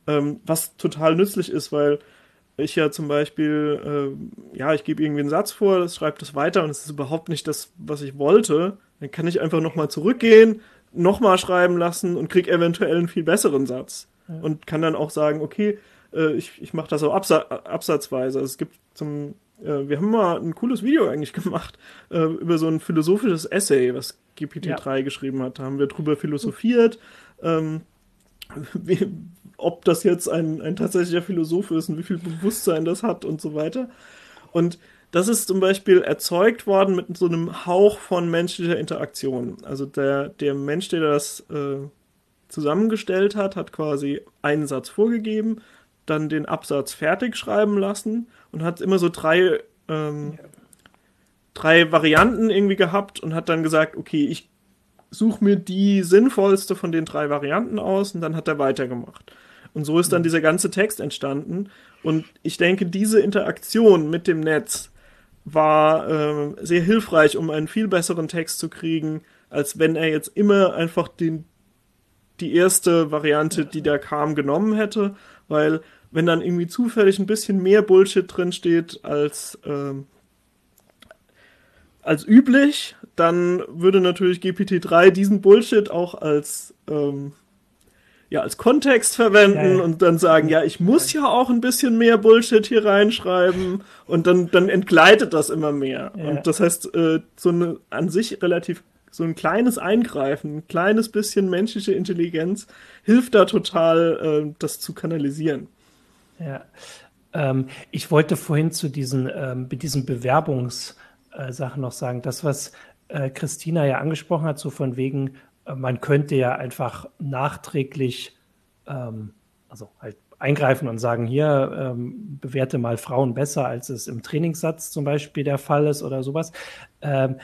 Ähm, was total nützlich ist, weil ich ja zum Beispiel, äh, ja, ich gebe irgendwie einen Satz vor, das schreibt es weiter und es ist überhaupt nicht das, was ich wollte, dann kann ich einfach nochmal zurückgehen, nochmal schreiben lassen und kriege eventuell einen viel besseren Satz. Ja. Und kann dann auch sagen, okay, äh, ich, ich mache das auch absa absatzweise. Also es gibt zum, äh, wir haben mal ein cooles Video eigentlich *laughs* gemacht äh, über so ein philosophisches Essay, was GPT-3 ja. geschrieben hat. Da haben wir drüber philosophiert. Ähm, *laughs* ob das jetzt ein, ein tatsächlicher Philosoph ist und wie viel Bewusstsein das hat und so weiter. Und das ist zum Beispiel erzeugt worden mit so einem Hauch von menschlicher Interaktion. Also der, der Mensch, der das äh, zusammengestellt hat, hat quasi einen Satz vorgegeben, dann den Absatz fertig schreiben lassen und hat immer so drei, ähm, drei Varianten irgendwie gehabt und hat dann gesagt, okay, ich suche mir die sinnvollste von den drei Varianten aus und dann hat er weitergemacht. Und so ist dann dieser ganze Text entstanden. Und ich denke, diese Interaktion mit dem Netz war äh, sehr hilfreich, um einen viel besseren Text zu kriegen, als wenn er jetzt immer einfach den, die erste Variante, die da kam, genommen hätte. Weil wenn dann irgendwie zufällig ein bisschen mehr Bullshit drin steht als, ähm, als üblich, dann würde natürlich GPT-3 diesen Bullshit auch als ähm, ja als Kontext verwenden ja, und dann sagen, ja, ich muss ja auch ein bisschen mehr Bullshit hier reinschreiben und dann, dann entgleitet das immer mehr. Und das heißt, äh, so eine an sich relativ so ein kleines Eingreifen, ein kleines bisschen menschliche Intelligenz hilft da total, äh, das zu kanalisieren. Ja. Ähm, ich wollte vorhin zu diesen, ähm, diesen Bewerbungssachen noch sagen, das, was äh, Christina ja angesprochen hat, so von wegen, äh, man könnte ja einfach nachträglich, ähm, also halt eingreifen und sagen, hier ähm, bewerte mal Frauen besser, als es im Trainingssatz zum Beispiel der Fall ist oder sowas. Ähm,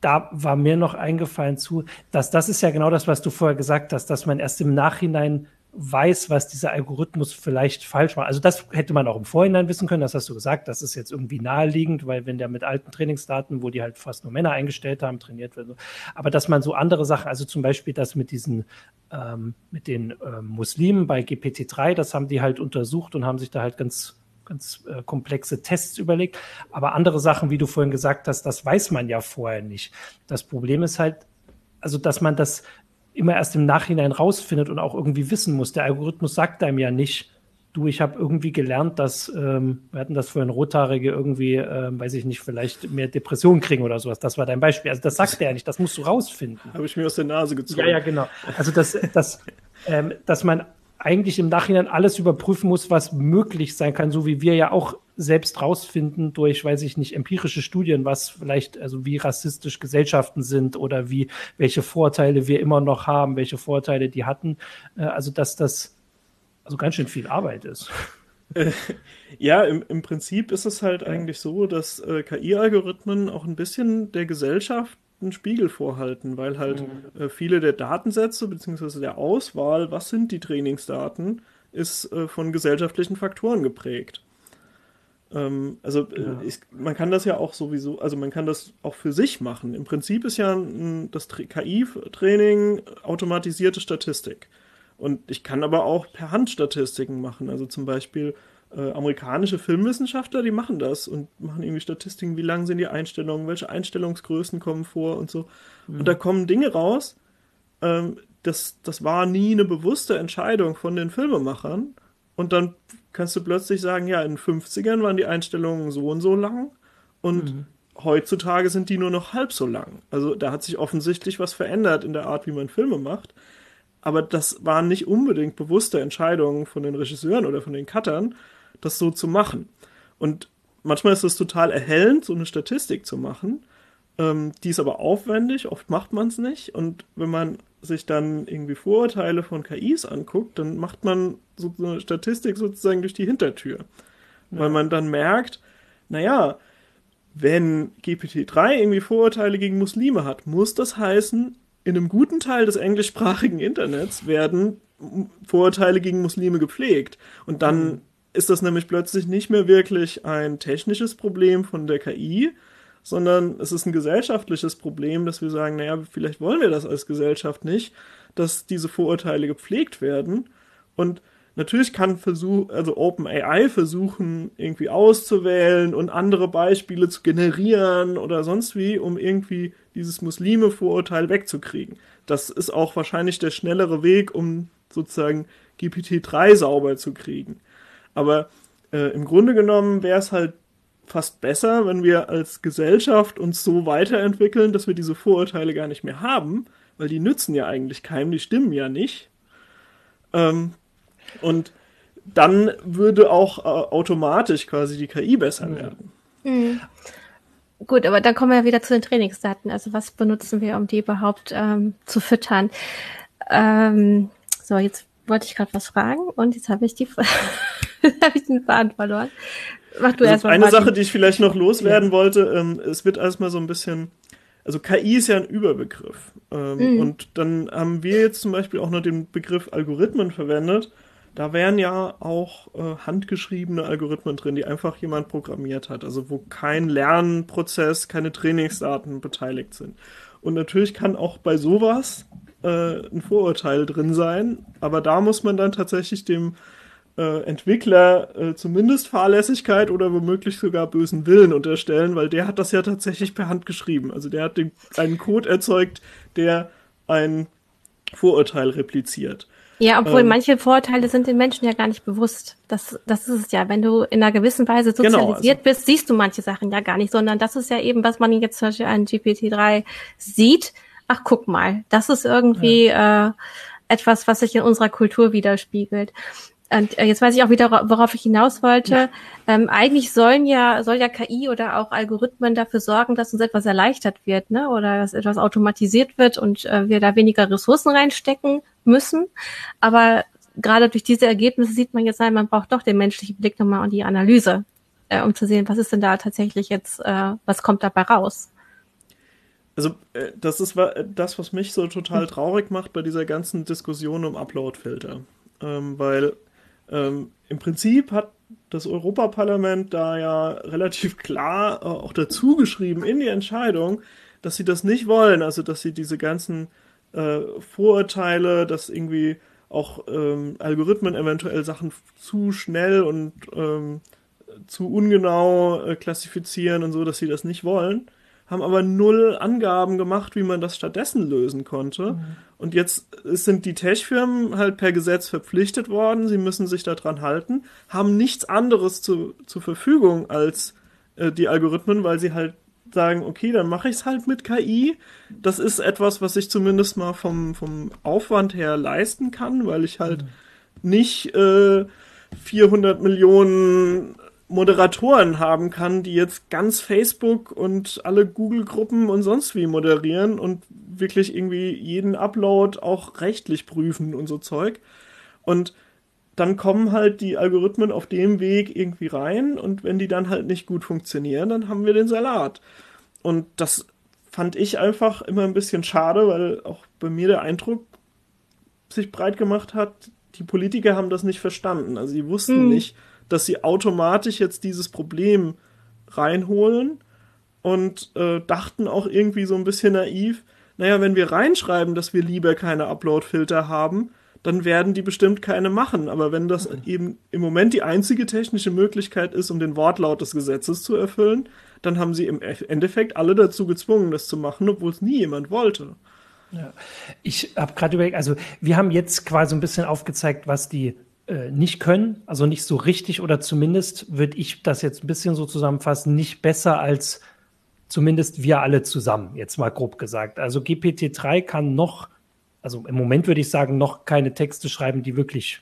da war mir noch eingefallen zu, dass das ist ja genau das, was du vorher gesagt hast, dass man erst im Nachhinein weiß, was dieser Algorithmus vielleicht falsch macht. Also das hätte man auch im Vorhinein wissen können, das hast du gesagt, das ist jetzt irgendwie naheliegend, weil wenn der mit alten Trainingsdaten, wo die halt fast nur Männer eingestellt haben, trainiert wird. Aber dass man so andere Sachen, also zum Beispiel das mit diesen, ähm, mit den ähm, Muslimen bei GPT-3, das haben die halt untersucht und haben sich da halt ganz ganz äh, komplexe Tests überlegt. Aber andere Sachen, wie du vorhin gesagt hast, das weiß man ja vorher nicht. Das Problem ist halt, also dass man das immer erst im Nachhinein rausfindet und auch irgendwie wissen muss. Der Algorithmus sagt einem ja nicht, du, ich habe irgendwie gelernt, dass, ähm, wir hatten das vorhin, Rothaarige irgendwie, ähm, weiß ich nicht, vielleicht mehr Depressionen kriegen oder sowas. Das war dein Beispiel. Also das sagt er ja nicht, das musst du rausfinden. Habe ich mir aus der Nase gezogen. Ja, ja, genau. Also das, das, ähm, dass man eigentlich im Nachhinein alles überprüfen muss, was möglich sein kann, so wie wir ja auch selbst rausfinden durch, weiß ich nicht, empirische Studien, was vielleicht, also wie rassistisch Gesellschaften sind oder wie, welche Vorteile wir immer noch haben, welche Vorteile die hatten. Äh, also, dass das also ganz schön viel Arbeit ist. ja, im, im Prinzip ist es halt eigentlich so, dass äh, KI-Algorithmen auch ein bisschen der Gesellschaft einen Spiegel vorhalten, weil halt mhm. äh, viele der Datensätze bzw. der Auswahl, was sind die Trainingsdaten, ist äh, von gesellschaftlichen Faktoren geprägt. Ähm, also äh, ja. ich, man kann das ja auch sowieso, also man kann das auch für sich machen. Im Prinzip ist ja ein, das KI-Training automatisierte Statistik. Und ich kann aber auch per Hand Statistiken machen. Also zum Beispiel äh, amerikanische Filmwissenschaftler, die machen das und machen irgendwie Statistiken, wie lang sind die Einstellungen, welche Einstellungsgrößen kommen vor und so. Mhm. Und da kommen Dinge raus, ähm, das, das war nie eine bewusste Entscheidung von den Filmemachern. Und dann kannst du plötzlich sagen, ja, in den 50ern waren die Einstellungen so und so lang und mhm. heutzutage sind die nur noch halb so lang. Also da hat sich offensichtlich was verändert in der Art, wie man Filme macht. Aber das waren nicht unbedingt bewusste Entscheidungen von den Regisseuren oder von den Cuttern, das so zu machen. Und manchmal ist es total erhellend, so eine Statistik zu machen. Ähm, die ist aber aufwendig, oft macht man es nicht. Und wenn man sich dann irgendwie Vorurteile von KIs anguckt, dann macht man so eine Statistik sozusagen durch die Hintertür. Ja. Weil man dann merkt, naja, wenn GPT-3 irgendwie Vorurteile gegen Muslime hat, muss das heißen, in einem guten Teil des englischsprachigen Internets werden Vorurteile gegen Muslime gepflegt. Und dann mhm ist das nämlich plötzlich nicht mehr wirklich ein technisches Problem von der KI, sondern es ist ein gesellschaftliches Problem, dass wir sagen, naja, vielleicht wollen wir das als Gesellschaft nicht, dass diese Vorurteile gepflegt werden. Und natürlich kann Versuch, also OpenAI versuchen, irgendwie auszuwählen und andere Beispiele zu generieren oder sonst wie, um irgendwie dieses Muslime-Vorurteil wegzukriegen. Das ist auch wahrscheinlich der schnellere Weg, um sozusagen GPT-3 sauber zu kriegen. Aber äh, im Grunde genommen wäre es halt fast besser, wenn wir als Gesellschaft uns so weiterentwickeln, dass wir diese Vorurteile gar nicht mehr haben, weil die nützen ja eigentlich keinem, die stimmen ja nicht. Ähm, und dann würde auch äh, automatisch quasi die KI besser mhm. werden. Mhm. Gut, aber dann kommen wir ja wieder zu den Trainingsdaten. Also was benutzen wir, um die überhaupt ähm, zu füttern? Ähm, so, jetzt wollte ich gerade was fragen und jetzt habe ich die *laughs* habe ich den Faden verloren. Mach du also erst mal. Eine Martin. Sache, die ich vielleicht noch loswerden ja. wollte, ähm, es wird erstmal so ein bisschen, also KI ist ja ein Überbegriff. Ähm, mhm. Und dann haben wir jetzt zum Beispiel auch noch den Begriff Algorithmen verwendet. Da wären ja auch äh, handgeschriebene Algorithmen drin, die einfach jemand programmiert hat, also wo kein Lernprozess, keine Trainingsdaten beteiligt sind. Und natürlich kann auch bei sowas äh, ein Vorurteil drin sein, aber da muss man dann tatsächlich dem äh, Entwickler äh, zumindest Fahrlässigkeit oder womöglich sogar bösen Willen unterstellen, weil der hat das ja tatsächlich per Hand geschrieben. Also der hat den, einen Code erzeugt, der ein Vorurteil repliziert. Ja, obwohl ähm, manche Vorteile sind den Menschen ja gar nicht bewusst. Das, das ist es ja. Wenn du in einer gewissen Weise sozialisiert genau, also, bist, siehst du manche Sachen ja gar nicht, sondern das ist ja eben, was man jetzt zum Beispiel an GPT-3 sieht. Ach, guck mal, das ist irgendwie ja. äh, etwas, was sich in unserer Kultur widerspiegelt. Und äh, jetzt weiß ich auch wieder, worauf ich hinaus wollte. Ja. Ähm, eigentlich sollen ja, soll ja KI oder auch Algorithmen dafür sorgen, dass uns etwas erleichtert wird, ne? Oder dass etwas automatisiert wird und äh, wir da weniger Ressourcen reinstecken müssen. Aber gerade durch diese Ergebnisse sieht man jetzt, nein, man braucht doch den menschlichen Blick nochmal und die Analyse, äh, um zu sehen, was ist denn da tatsächlich jetzt, äh, was kommt dabei raus. Also, äh, das ist das, was mich so total traurig macht bei dieser ganzen Diskussion um Upload-Filter. Ähm, weil ähm, Im Prinzip hat das Europaparlament da ja relativ klar äh, auch dazu geschrieben in die Entscheidung, dass sie das nicht wollen, also dass sie diese ganzen äh, Vorurteile, dass irgendwie auch ähm, Algorithmen eventuell Sachen zu schnell und ähm, zu ungenau äh, klassifizieren und so, dass sie das nicht wollen haben aber null Angaben gemacht, wie man das stattdessen lösen konnte. Mhm. Und jetzt sind die Tech-Firmen halt per Gesetz verpflichtet worden, sie müssen sich daran halten, haben nichts anderes zu, zur Verfügung als äh, die Algorithmen, weil sie halt sagen, okay, dann mache ich es halt mit KI. Das ist etwas, was ich zumindest mal vom, vom Aufwand her leisten kann, weil ich halt mhm. nicht äh, 400 Millionen Moderatoren haben kann, die jetzt ganz Facebook und alle Google-Gruppen und sonst wie moderieren und wirklich irgendwie jeden Upload auch rechtlich prüfen und so Zeug. Und dann kommen halt die Algorithmen auf dem Weg irgendwie rein und wenn die dann halt nicht gut funktionieren, dann haben wir den Salat. Und das fand ich einfach immer ein bisschen schade, weil auch bei mir der Eindruck sich breit gemacht hat, die Politiker haben das nicht verstanden. Also sie wussten hm. nicht, dass sie automatisch jetzt dieses Problem reinholen und äh, dachten auch irgendwie so ein bisschen naiv, naja, wenn wir reinschreiben, dass wir lieber keine Upload-Filter haben, dann werden die bestimmt keine machen. Aber wenn das mhm. eben im Moment die einzige technische Möglichkeit ist, um den Wortlaut des Gesetzes zu erfüllen, dann haben sie im Endeffekt alle dazu gezwungen, das zu machen, obwohl es nie jemand wollte. Ja. Ich habe gerade überlegt, also wir haben jetzt quasi ein bisschen aufgezeigt, was die äh, nicht können, also nicht so richtig oder zumindest würde ich das jetzt ein bisschen so zusammenfassen, nicht besser als zumindest wir alle zusammen, jetzt mal grob gesagt. Also GPT-3 kann noch, also im Moment würde ich sagen, noch keine Texte schreiben, die wirklich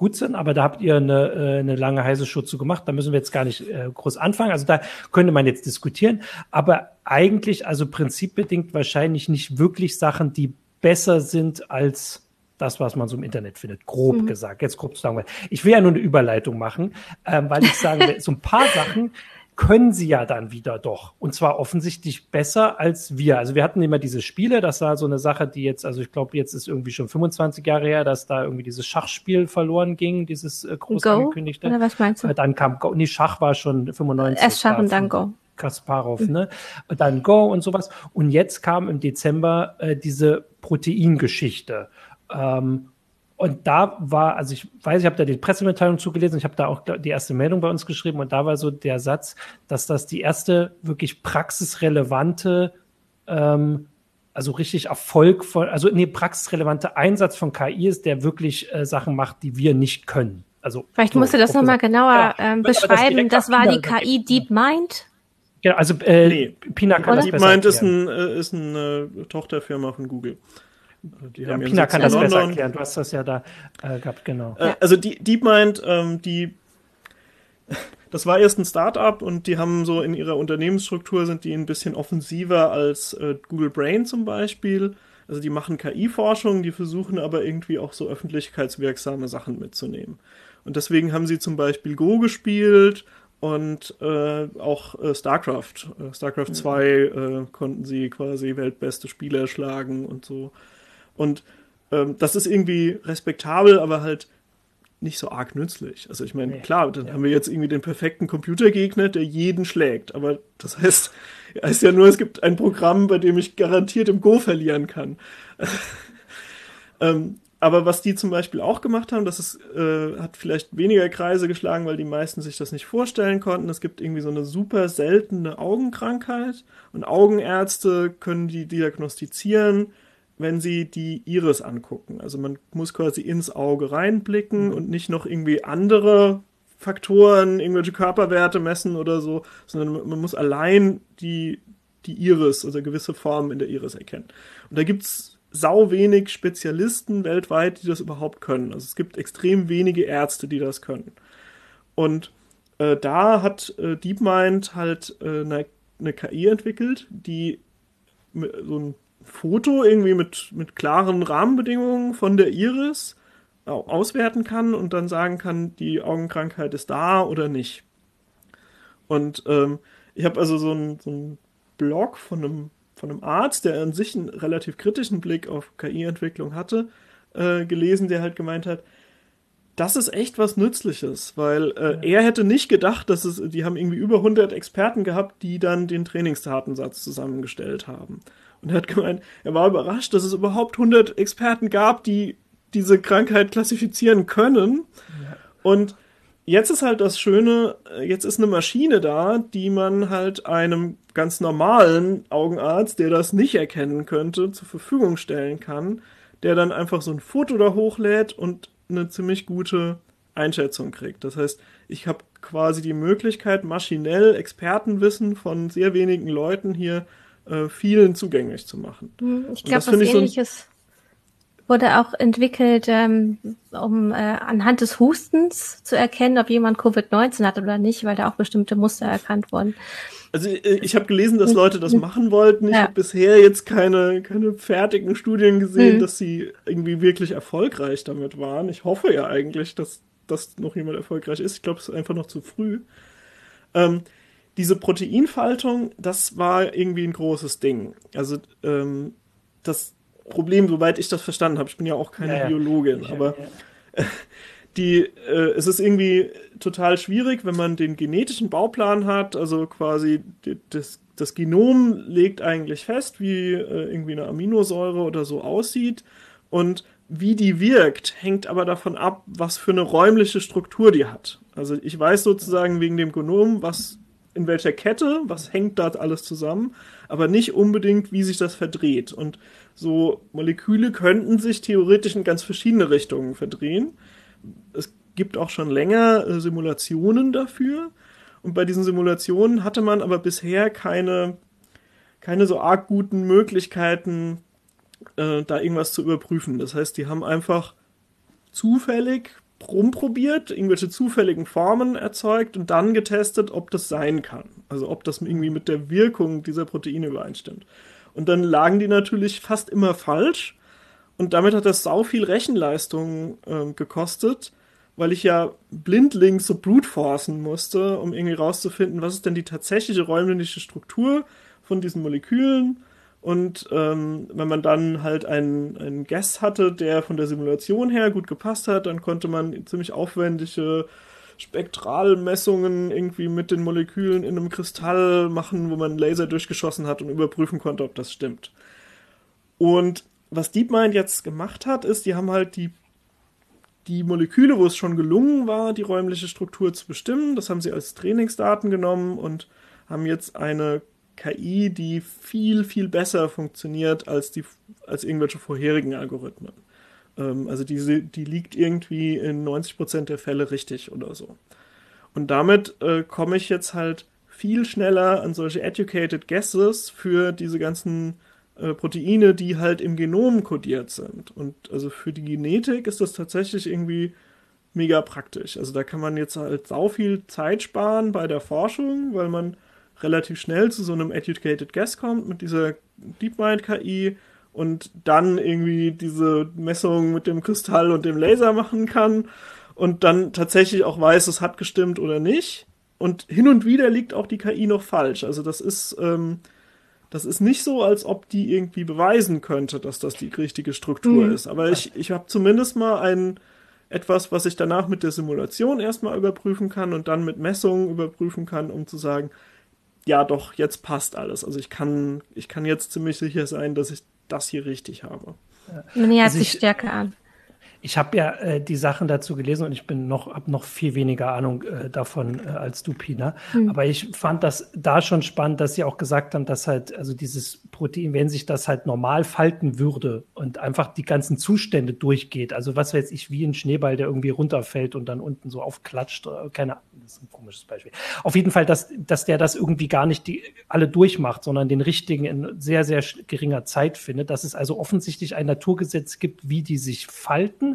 gut sind, aber da habt ihr eine, äh, eine lange heiße Show zu gemacht, da müssen wir jetzt gar nicht äh, groß anfangen. Also da könnte man jetzt diskutieren, aber eigentlich, also prinzipbedingt wahrscheinlich nicht wirklich Sachen, die besser sind als das, was man so im Internet findet, grob mhm. gesagt. Jetzt grob sagen wir. Ich will ja nur eine Überleitung machen, ähm, weil ich sagen will, so ein paar Sachen können sie ja dann wieder doch. Und zwar offensichtlich besser als wir. Also wir hatten immer diese Spiele, das war so eine Sache, die jetzt, also ich glaube, jetzt ist irgendwie schon 25 Jahre her, dass da irgendwie dieses Schachspiel verloren ging, dieses äh, groß Go? angekündigte. Oder was meinst du? Äh, dann kam Go, nee, Schach war schon 95. Erst Schach und dann Go. Kasparov, mhm. ne? Und dann Go und sowas. Und jetzt kam im Dezember äh, diese Proteingeschichte. Ähm, und da war, also ich weiß, ich habe da die Pressemitteilung zugelesen, ich habe da auch die erste Meldung bei uns geschrieben und da war so der Satz, dass das die erste wirklich praxisrelevante, ähm, also richtig erfolgvoll, also nee, praxisrelevante Einsatz von KI ist, der wirklich äh, Sachen macht, die wir nicht können. Also vielleicht so, musst du das nochmal genauer ähm, beschreiben. Das, das war die KI DeepMind. Genau, also äh, nee. Pina kann Oder? das DeepMind ist, ein, äh, ist eine Tochterfirma von Google. Die ja, Pina kann das besser erklären. Du hast das ja da äh, gehabt, genau. Äh, also die, DeepMind, ähm, die *laughs* das war erst ein Startup und die haben so in ihrer Unternehmensstruktur sind die ein bisschen offensiver als äh, Google Brain zum Beispiel. Also die machen KI-Forschung, die versuchen aber irgendwie auch so öffentlichkeitswirksame Sachen mitzunehmen. Und deswegen haben sie zum Beispiel Go gespielt und äh, auch äh, StarCraft. Äh, StarCraft 2 äh, konnten sie quasi weltbeste Spieler schlagen und so. Und ähm, das ist irgendwie respektabel, aber halt nicht so arg nützlich. Also ich meine, nee. klar, dann ja. haben wir jetzt irgendwie den perfekten Computergegner, der jeden schlägt. Aber das heißt, heißt ja nur, es gibt ein Programm, bei dem ich garantiert im Go verlieren kann. *laughs* ähm, aber was die zum Beispiel auch gemacht haben, das ist, äh, hat vielleicht weniger Kreise geschlagen, weil die meisten sich das nicht vorstellen konnten. Es gibt irgendwie so eine super seltene Augenkrankheit und Augenärzte können die diagnostizieren wenn sie die Iris angucken. Also man muss quasi ins Auge reinblicken mhm. und nicht noch irgendwie andere Faktoren, irgendwelche Körperwerte messen oder so, sondern man muss allein die, die Iris, also gewisse Formen in der Iris erkennen. Und da gibt's sau wenig Spezialisten weltweit, die das überhaupt können. Also es gibt extrem wenige Ärzte, die das können. Und äh, da hat äh, DeepMind halt äh, eine, eine KI entwickelt, die so ein Foto irgendwie mit, mit klaren Rahmenbedingungen von der Iris auswerten kann und dann sagen kann, die Augenkrankheit ist da oder nicht. Und ähm, ich habe also so einen so Blog von einem, von einem Arzt, der an sich einen relativ kritischen Blick auf KI-Entwicklung hatte, äh, gelesen, der halt gemeint hat, das ist echt was Nützliches, weil äh, er hätte nicht gedacht, dass es, die haben irgendwie über 100 Experten gehabt, die dann den Trainingsdatensatz zusammengestellt haben. Und er hat gemeint, er war überrascht, dass es überhaupt 100 Experten gab, die diese Krankheit klassifizieren können. Ja. Und jetzt ist halt das Schöne, jetzt ist eine Maschine da, die man halt einem ganz normalen Augenarzt, der das nicht erkennen könnte, zur Verfügung stellen kann, der dann einfach so ein Foto da hochlädt und eine ziemlich gute Einschätzung kriegt. Das heißt, ich habe quasi die Möglichkeit, maschinell Expertenwissen von sehr wenigen Leuten hier äh, vielen zugänglich zu machen. Hm, ich glaube, was ähnliches so wurde auch entwickelt, ähm, um äh, anhand des Hustens zu erkennen, ob jemand Covid-19 hat oder nicht, weil da auch bestimmte Muster erkannt wurden. Also äh, ich habe gelesen, dass Leute das hm. machen wollten. Ich ja. habe bisher jetzt keine, keine fertigen Studien gesehen, mhm. dass sie irgendwie wirklich erfolgreich damit waren. Ich hoffe ja eigentlich, dass, dass noch jemand erfolgreich ist. Ich glaube, es ist einfach noch zu früh. Ähm, diese Proteinfaltung, das war irgendwie ein großes Ding. Also ähm, das Problem, soweit ich das verstanden habe, ich bin ja auch keine ja, Biologin, ja. aber ja. *laughs* die, äh, es ist irgendwie total schwierig, wenn man den genetischen Bauplan hat, also quasi das, das Genom legt eigentlich fest, wie äh, irgendwie eine Aminosäure oder so aussieht und wie die wirkt, hängt aber davon ab, was für eine räumliche Struktur die hat. Also ich weiß sozusagen wegen dem Genom, was in welcher Kette, was hängt da alles zusammen, aber nicht unbedingt, wie sich das verdreht. Und so Moleküle könnten sich theoretisch in ganz verschiedene Richtungen verdrehen. Es gibt auch schon länger äh, Simulationen dafür. Und bei diesen Simulationen hatte man aber bisher keine, keine so arg guten Möglichkeiten, äh, da irgendwas zu überprüfen. Das heißt, die haben einfach zufällig rumprobiert, irgendwelche zufälligen Formen erzeugt und dann getestet, ob das sein kann. Also ob das irgendwie mit der Wirkung dieser Proteine übereinstimmt. Und dann lagen die natürlich fast immer falsch. Und damit hat das sau viel Rechenleistung äh, gekostet, weil ich ja blindlings so brute-forcen musste, um irgendwie rauszufinden, was ist denn die tatsächliche räumliche Struktur von diesen Molekülen und ähm, wenn man dann halt einen, einen Guest hatte, der von der Simulation her gut gepasst hat, dann konnte man ziemlich aufwendige Spektralmessungen irgendwie mit den Molekülen in einem Kristall machen, wo man Laser durchgeschossen hat und überprüfen konnte, ob das stimmt. Und was DeepMind jetzt gemacht hat, ist, die haben halt die, die Moleküle, wo es schon gelungen war, die räumliche Struktur zu bestimmen, das haben sie als Trainingsdaten genommen und haben jetzt eine KI, die viel, viel besser funktioniert als, die, als irgendwelche vorherigen Algorithmen. Ähm, also die, die liegt irgendwie in 90% der Fälle richtig oder so. Und damit äh, komme ich jetzt halt viel schneller an solche educated guesses für diese ganzen äh, Proteine, die halt im Genom kodiert sind. Und also für die Genetik ist das tatsächlich irgendwie mega praktisch. Also da kann man jetzt halt sau viel Zeit sparen bei der Forschung, weil man relativ schnell zu so einem Educated Guess kommt mit dieser DeepMind KI und dann irgendwie diese Messung mit dem Kristall und dem Laser machen kann und dann tatsächlich auch weiß, es hat gestimmt oder nicht. Und hin und wieder liegt auch die KI noch falsch. Also das ist, ähm, das ist nicht so, als ob die irgendwie beweisen könnte, dass das die richtige Struktur mhm. ist. Aber ich, ich habe zumindest mal ein etwas, was ich danach mit der Simulation erstmal überprüfen kann und dann mit Messungen überprüfen kann, um zu sagen, ja doch, jetzt passt alles. Also ich kann, ich kann jetzt ziemlich sicher sein, dass ich das hier richtig habe. Man nähert also sich stärker an. Ich habe ja äh, die Sachen dazu gelesen und ich bin noch habe noch viel weniger Ahnung äh, davon äh, als du, Pina. Hm. Aber ich fand das da schon spannend, dass sie auch gesagt haben, dass halt also dieses Protein, wenn sich das halt normal falten würde und einfach die ganzen Zustände durchgeht, also was weiß ich, wie ein Schneeball, der irgendwie runterfällt und dann unten so aufklatscht, äh, keine Ahnung, das ist ein komisches Beispiel. Auf jeden Fall, dass, dass der das irgendwie gar nicht die, alle durchmacht, sondern den richtigen in sehr, sehr geringer Zeit findet, dass es also offensichtlich ein Naturgesetz gibt, wie die sich falten,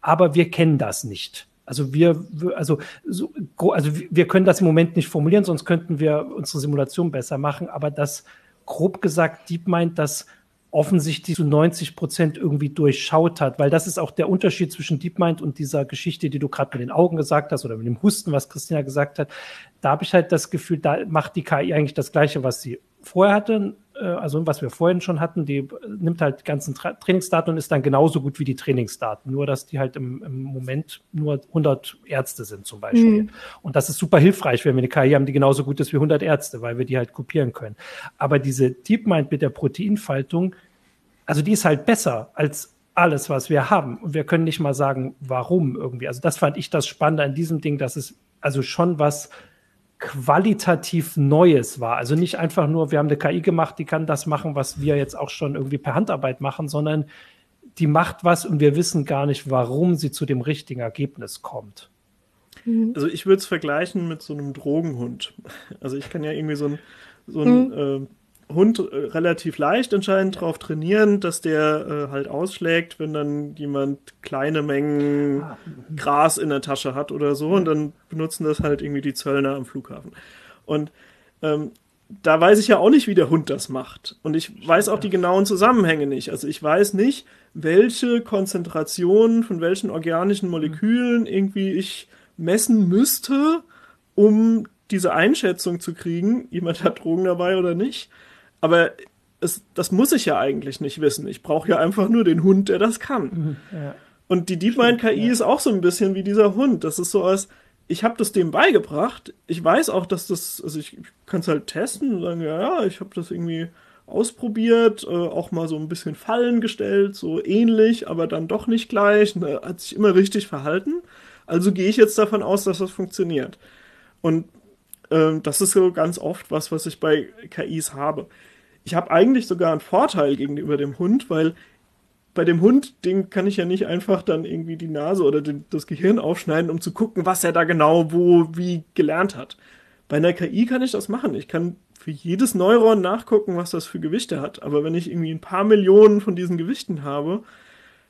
aber wir kennen das nicht. Also wir, also, so, also wir können das im Moment nicht formulieren, sonst könnten wir unsere Simulation besser machen. Aber das grob gesagt DeepMind das offensichtlich zu 90 Prozent irgendwie durchschaut hat, weil das ist auch der Unterschied zwischen DeepMind und dieser Geschichte, die du gerade mit den Augen gesagt hast oder mit dem Husten, was Christina gesagt hat. Da habe ich halt das Gefühl, da macht die KI eigentlich das Gleiche, was sie vorher hatte, also was wir vorhin schon hatten, die nimmt halt die ganzen Tra Trainingsdaten und ist dann genauso gut wie die Trainingsdaten, nur dass die halt im, im Moment nur 100 Ärzte sind zum Beispiel. Mhm. Und das ist super hilfreich, wenn wir eine KI haben, die genauso gut ist wie 100 Ärzte, weil wir die halt kopieren können. Aber diese DeepMind mit der Proteinfaltung, also die ist halt besser als alles, was wir haben. Und wir können nicht mal sagen, warum irgendwie. Also das fand ich das Spannende an diesem Ding, dass es also schon was qualitativ Neues war. Also nicht einfach nur, wir haben eine KI gemacht, die kann das machen, was wir jetzt auch schon irgendwie per Handarbeit machen, sondern die macht was und wir wissen gar nicht, warum sie zu dem richtigen Ergebnis kommt. Mhm. Also ich würde es vergleichen mit so einem Drogenhund. Also ich kann ja irgendwie so ein, so ein mhm. äh, Hund äh, relativ leicht anscheinend darauf trainieren, dass der äh, halt ausschlägt, wenn dann jemand kleine Mengen ah, mhm. Gras in der Tasche hat oder so und dann benutzen das halt irgendwie die Zöllner am Flughafen. Und ähm, da weiß ich ja auch nicht, wie der Hund das macht. Und ich weiß auch die genauen Zusammenhänge nicht. Also ich weiß nicht, welche Konzentration von welchen organischen Molekülen irgendwie ich messen müsste, um diese Einschätzung zu kriegen, jemand hat Drogen dabei oder nicht. Aber es, das muss ich ja eigentlich nicht wissen. Ich brauche ja einfach nur den Hund, der das kann. Mhm, ja. Und die DeepMind-KI ja. ist auch so ein bisschen wie dieser Hund. Das ist so als, ich habe das dem beigebracht. Ich weiß auch, dass das, also ich, ich kann es halt testen und sagen, ja, ja, ich habe das irgendwie ausprobiert, äh, auch mal so ein bisschen Fallen gestellt, so ähnlich, aber dann doch nicht gleich. Und, hat sich immer richtig verhalten. Also gehe ich jetzt davon aus, dass das funktioniert. Und äh, das ist so ganz oft was, was ich bei KIs habe ich habe eigentlich sogar einen Vorteil gegenüber dem Hund, weil bei dem Hund, den kann ich ja nicht einfach dann irgendwie die Nase oder den, das Gehirn aufschneiden, um zu gucken, was er da genau wo wie gelernt hat. Bei einer KI kann ich das machen. Ich kann für jedes Neuron nachgucken, was das für Gewichte hat. Aber wenn ich irgendwie ein paar Millionen von diesen Gewichten habe,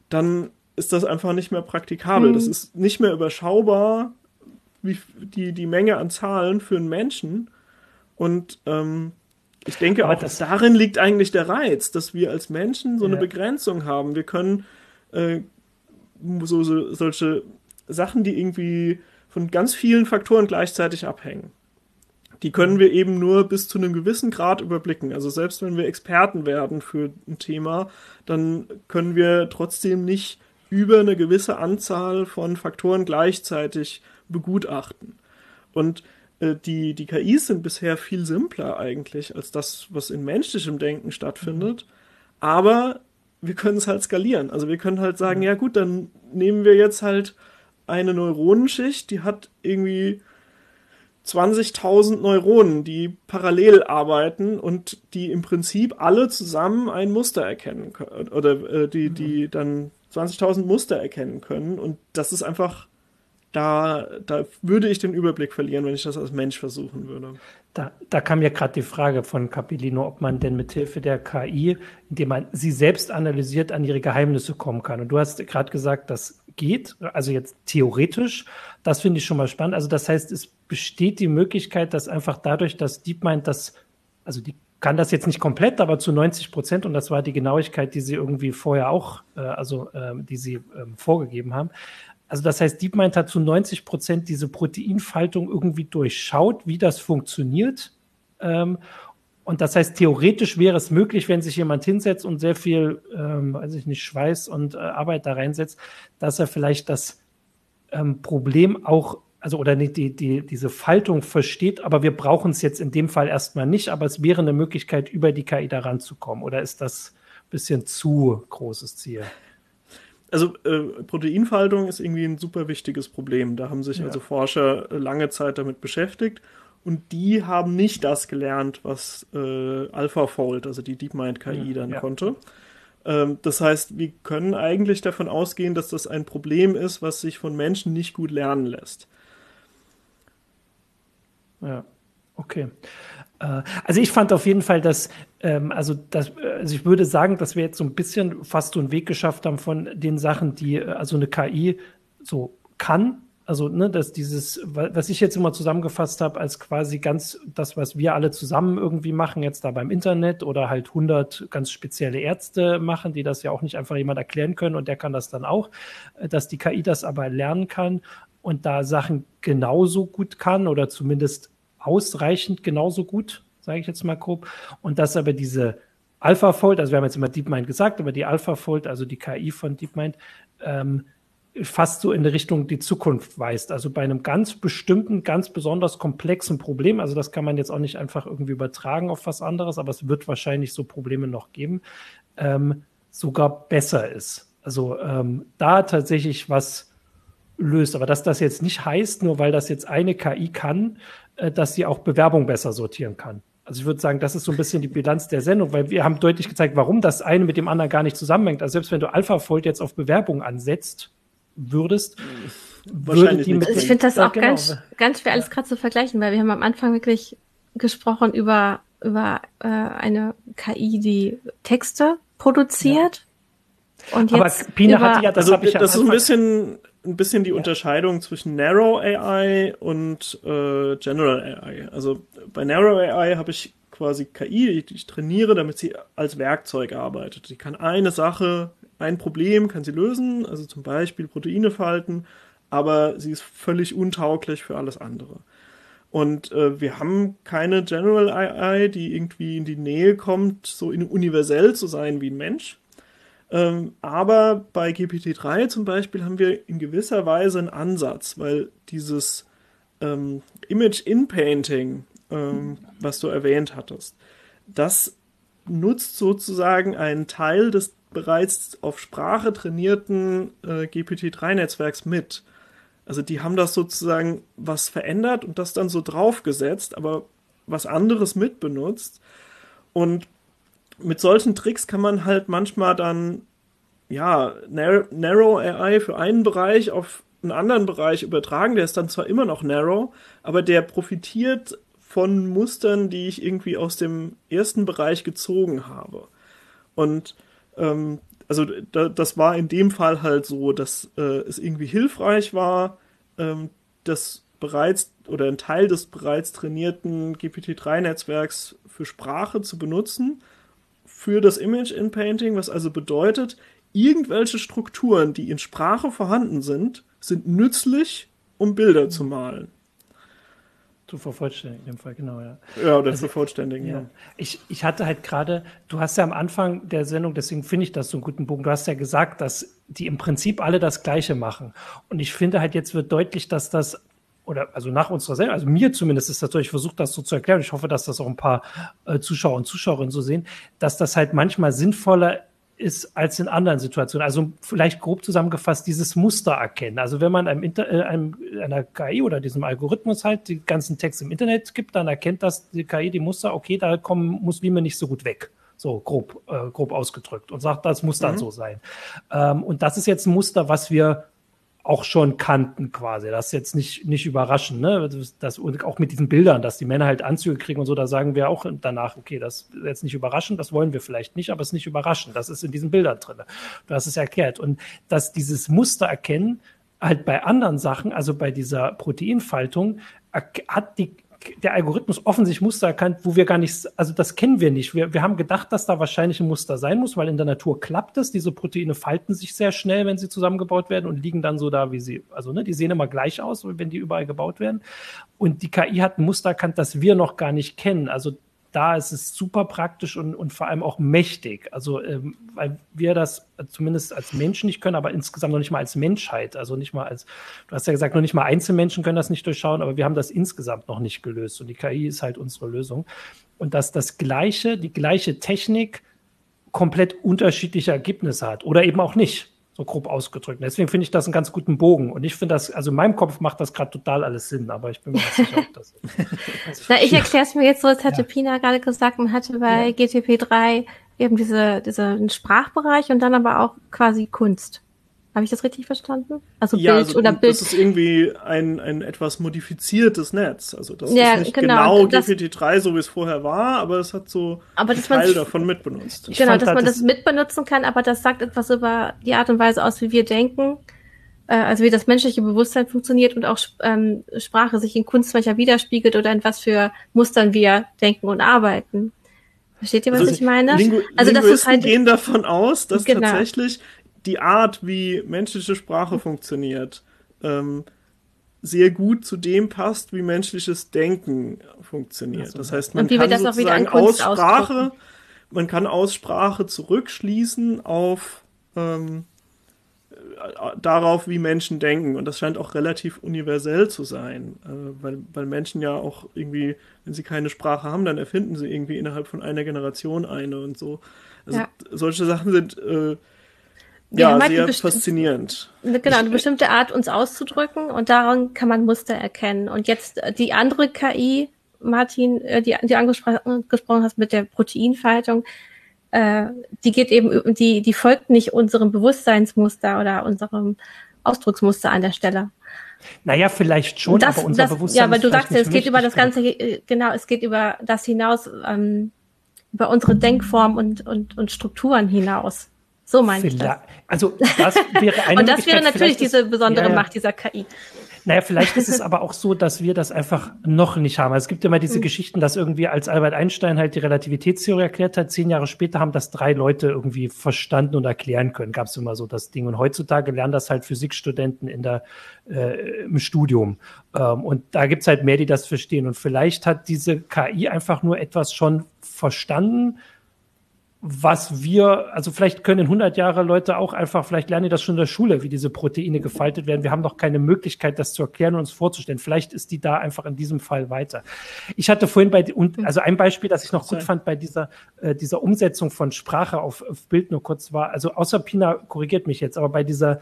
dann ist das einfach nicht mehr praktikabel. Mhm. Das ist nicht mehr überschaubar, wie die, die Menge an Zahlen für einen Menschen. Und ähm, ich denke Aber auch, das darin liegt eigentlich der Reiz, dass wir als Menschen so eine Begrenzung haben. Wir können äh, so, so, solche Sachen, die irgendwie von ganz vielen Faktoren gleichzeitig abhängen. Die können wir eben nur bis zu einem gewissen Grad überblicken. Also selbst wenn wir Experten werden für ein Thema, dann können wir trotzdem nicht über eine gewisse Anzahl von Faktoren gleichzeitig begutachten. Und äh, die, die KIs sind bisher viel simpler eigentlich als das, was in menschlichem Denken stattfindet. Aber wir können es halt skalieren. Also wir können halt sagen, ja gut, dann nehmen wir jetzt halt eine Neuronenschicht, die hat irgendwie 20.000 Neuronen, die parallel arbeiten und die im Prinzip alle zusammen ein Muster erkennen können oder äh, die, die dann 20.000 Muster erkennen können und das ist einfach da, da würde ich den Überblick verlieren, wenn ich das als Mensch versuchen würde. Da, da kam ja gerade die Frage von Capellino, ob man denn mit Hilfe der KI, indem man sie selbst analysiert, an ihre Geheimnisse kommen kann. Und du hast gerade gesagt, das geht, also jetzt theoretisch. Das finde ich schon mal spannend. Also das heißt, es besteht die Möglichkeit, dass einfach dadurch, dass DeepMind das, also die kann das jetzt nicht komplett, aber zu 90 Prozent, und das war die Genauigkeit, die sie irgendwie vorher auch, äh, also äh, die sie ähm, vorgegeben haben, also das heißt, DeepMind hat zu 90 Prozent diese Proteinfaltung irgendwie durchschaut, wie das funktioniert. Ähm, und das heißt, theoretisch wäre es möglich, wenn sich jemand hinsetzt und sehr viel, ähm, weiß ich nicht, Schweiß und äh, Arbeit da reinsetzt, dass er vielleicht das ähm, Problem auch, also oder nicht die, die, diese Faltung versteht, aber wir brauchen es jetzt in dem Fall erstmal nicht, aber es wäre eine Möglichkeit, über die KI da ranzukommen. Oder ist das ein bisschen zu großes Ziel? Also äh, Proteinfaltung ist irgendwie ein super wichtiges Problem. Da haben sich ja. also Forscher lange Zeit damit beschäftigt. Und die haben nicht das gelernt, was äh, AlphaFold, also die DeepMind KI, mhm, dann ja. konnte. Ähm, das heißt, wir können eigentlich davon ausgehen, dass das ein Problem ist, was sich von Menschen nicht gut lernen lässt. Ja, okay. Äh, also ich fand auf jeden Fall, dass, ähm, also, das, also ich würde sagen, dass wir jetzt so ein bisschen fast so einen Weg geschafft haben von den Sachen, die äh, also eine KI so kann, also ne, dass dieses, was ich jetzt immer zusammengefasst habe, als quasi ganz das, was wir alle zusammen irgendwie machen, jetzt da beim Internet oder halt 100 ganz spezielle Ärzte machen, die das ja auch nicht einfach jemand erklären können und der kann das dann auch, äh, dass die KI das aber lernen kann und da Sachen genauso gut kann oder zumindest ausreichend genauso gut, sage ich jetzt mal grob, und dass aber diese AlphaFold, also wir haben jetzt immer DeepMind gesagt, aber die AlphaFold, also die KI von DeepMind, ähm, fast so in die Richtung die Zukunft weist. Also bei einem ganz bestimmten, ganz besonders komplexen Problem, also das kann man jetzt auch nicht einfach irgendwie übertragen auf was anderes, aber es wird wahrscheinlich so Probleme noch geben, ähm, sogar besser ist. Also ähm, da tatsächlich was löst. Aber dass das jetzt nicht heißt, nur weil das jetzt eine KI kann, dass sie auch Bewerbung besser sortieren kann. Also ich würde sagen, das ist so ein bisschen die Bilanz der Sendung, weil wir haben deutlich gezeigt, warum das eine mit dem anderen gar nicht zusammenhängt. Also selbst wenn du AlphaFold jetzt auf Bewerbung ansetzt, würdest. Würde die mit also ich finde das auch genau. ganz, ganz schwer alles gerade zu vergleichen, weil wir haben am Anfang wirklich gesprochen über, über äh, eine KI, die Texte produziert. Ja. Und jetzt Aber Pina hatte ja, das also, ich das ist ein bisschen, ein bisschen die ja. Unterscheidung zwischen Narrow AI und äh, General AI. Also bei Narrow AI habe ich quasi KI, die ich trainiere, damit sie als Werkzeug arbeitet. Sie kann eine Sache ein Problem kann sie lösen, also zum Beispiel Proteine falten, aber sie ist völlig untauglich für alles andere. Und äh, wir haben keine General AI, die irgendwie in die Nähe kommt, so universell zu sein wie ein Mensch. Ähm, aber bei GPT-3 zum Beispiel haben wir in gewisser Weise einen Ansatz, weil dieses ähm, Image-in-Painting, ähm, was du erwähnt hattest, das nutzt sozusagen einen Teil des bereits auf Sprache trainierten äh, GPT-3-Netzwerks mit. Also die haben das sozusagen was verändert und das dann so draufgesetzt, aber was anderes mitbenutzt. Und mit solchen Tricks kann man halt manchmal dann, ja, Narrow AI für einen Bereich auf einen anderen Bereich übertragen. Der ist dann zwar immer noch Narrow, aber der profitiert von Mustern, die ich irgendwie aus dem ersten Bereich gezogen habe. Und ähm, also da, das war in dem Fall halt so, dass äh, es irgendwie hilfreich war, ähm, das bereits oder ein Teil des bereits trainierten GPT-3-Netzwerks für Sprache zu benutzen, für das Image in Painting, was also bedeutet, irgendwelche Strukturen, die in Sprache vorhanden sind, sind nützlich, um Bilder zu malen. Zu vervollständigen, dem Fall, genau, ja. Ja, oder also, zu vervollständigen, ja. ja. Ich, ich hatte halt gerade, du hast ja am Anfang der Sendung, deswegen finde ich das so einen guten Punkt, du hast ja gesagt, dass die im Prinzip alle das Gleiche machen. Und ich finde halt, jetzt wird deutlich, dass das oder also nach unserer Sendung, also mir zumindest ist das so, ich versuche das so zu erklären, ich hoffe, dass das auch ein paar äh, Zuschauer und Zuschauerinnen so sehen, dass das halt manchmal sinnvoller ist als in anderen Situationen. Also vielleicht grob zusammengefasst dieses Muster erkennen. Also wenn man einem, Inter äh, einem einer KI oder diesem Algorithmus halt die ganzen Texte im Internet gibt, dann erkennt das die KI die Muster, okay, da kommen Muslime nicht so gut weg. So grob, äh, grob ausgedrückt und sagt, das muss dann mhm. so sein. Ähm, und das ist jetzt ein Muster, was wir auch schon kannten quasi. Das ist jetzt nicht, nicht überraschend, ne? Das, und auch mit diesen Bildern, dass die Männer halt Anzüge kriegen und so, da sagen wir auch danach, okay, das ist jetzt nicht überraschend, das wollen wir vielleicht nicht, aber es ist nicht überraschend. Das ist in diesen Bildern drin. Du hast es erklärt. Und dass dieses Muster erkennen, halt bei anderen Sachen, also bei dieser Proteinfaltung, hat die der Algorithmus offensichtlich Muster erkannt, wo wir gar nicht, also das kennen wir nicht. Wir, wir haben gedacht, dass da wahrscheinlich ein Muster sein muss, weil in der Natur klappt es. Diese Proteine falten sich sehr schnell, wenn sie zusammengebaut werden und liegen dann so da, wie sie, also ne, die sehen immer gleich aus, wenn die überall gebaut werden. Und die KI hat ein Muster erkannt, das wir noch gar nicht kennen. Also da ist es super praktisch und, und vor allem auch mächtig. Also, ähm, weil wir das zumindest als Menschen nicht können, aber insgesamt noch nicht mal als Menschheit. Also nicht mal als, du hast ja gesagt, noch nicht mal Einzelmenschen können das nicht durchschauen, aber wir haben das insgesamt noch nicht gelöst. Und die KI ist halt unsere Lösung. Und dass das gleiche, die gleiche Technik komplett unterschiedliche Ergebnisse hat oder eben auch nicht. So, grob ausgedrückt. Und deswegen finde ich das einen ganz guten Bogen. Und ich finde das, also in meinem Kopf macht das gerade total alles Sinn, aber ich bin mir nicht sicher, ob das. *laughs* Na, ich erkläre es mir jetzt so, als hätte ja. Pina gerade gesagt, man hatte bei ja. GTP 3 eben diese, diesen Sprachbereich und dann aber auch quasi Kunst. Habe ich das richtig verstanden? Also ja, Bild also, oder Bild. Das ist irgendwie ein, ein etwas modifiziertes Netz. Also das ja, ist nicht genau, genau GPT-3, so wie es vorher war, aber es hat so aber einen Teil davon mitbenutzt. Genau, dass halt man das, das mitbenutzen kann, aber das sagt etwas über die Art und Weise aus, wie wir denken, äh, also wie das menschliche Bewusstsein funktioniert und auch ähm, Sprache sich in Kunst manchmal widerspiegelt oder in was für Mustern wir denken und arbeiten. Versteht ihr, was also, ich meine? Lingu also das ist halt gehen davon aus, dass genau. tatsächlich die Art, wie menschliche Sprache funktioniert, ähm, sehr gut zu dem passt, wie menschliches Denken funktioniert. Das heißt, man kann sozusagen aus Sprache, man kann aus Sprache zurückschließen auf ähm, äh, darauf, wie Menschen denken. Und das scheint auch relativ universell zu sein, äh, weil, weil Menschen ja auch irgendwie, wenn sie keine Sprache haben, dann erfinden sie irgendwie innerhalb von einer Generation eine und so. Also ja. solche Sachen sind äh, ja, halt sehr faszinierend. Genau, eine bestimmte Art, uns auszudrücken und daran kann man Muster erkennen. Und jetzt äh, die andere KI, Martin, äh, die, die angesprochen hast mit der Proteinfaltung, äh, die geht eben, die, die folgt nicht unserem Bewusstseinsmuster oder unserem Ausdrucksmuster an der Stelle. Naja, vielleicht schon, das, aber unser das, Bewusstsein. Ja, aber du sagst ja, es geht über das Ganze, äh, genau, es geht über das hinaus, ähm, über unsere Denkform und, und, und Strukturen hinaus. So meine ich das. Also das wäre eine *laughs* Und das wäre natürlich diese besondere ja, ja. Macht dieser KI. Naja, vielleicht ist es *laughs* aber auch so, dass wir das einfach noch nicht haben. Also es gibt immer diese mhm. Geschichten, dass irgendwie als Albert Einstein halt die Relativitätstheorie erklärt hat, zehn Jahre später haben das drei Leute irgendwie verstanden und erklären können. Gab es immer so das Ding. Und heutzutage lernen das halt Physikstudenten in der, äh, im Studium. Ähm, und da gibt's halt mehr, die das verstehen. Und vielleicht hat diese KI einfach nur etwas schon verstanden, was wir, also vielleicht können in 100 Jahre Leute auch einfach, vielleicht lernen die das schon in der Schule, wie diese Proteine gefaltet werden. Wir haben doch keine Möglichkeit, das zu erklären und uns vorzustellen. Vielleicht ist die da einfach in diesem Fall weiter. Ich hatte vorhin bei, und, also ein Beispiel, das ich noch gut fand bei dieser, äh, dieser Umsetzung von Sprache auf, auf Bild nur kurz war, also außer Pina korrigiert mich jetzt, aber bei dieser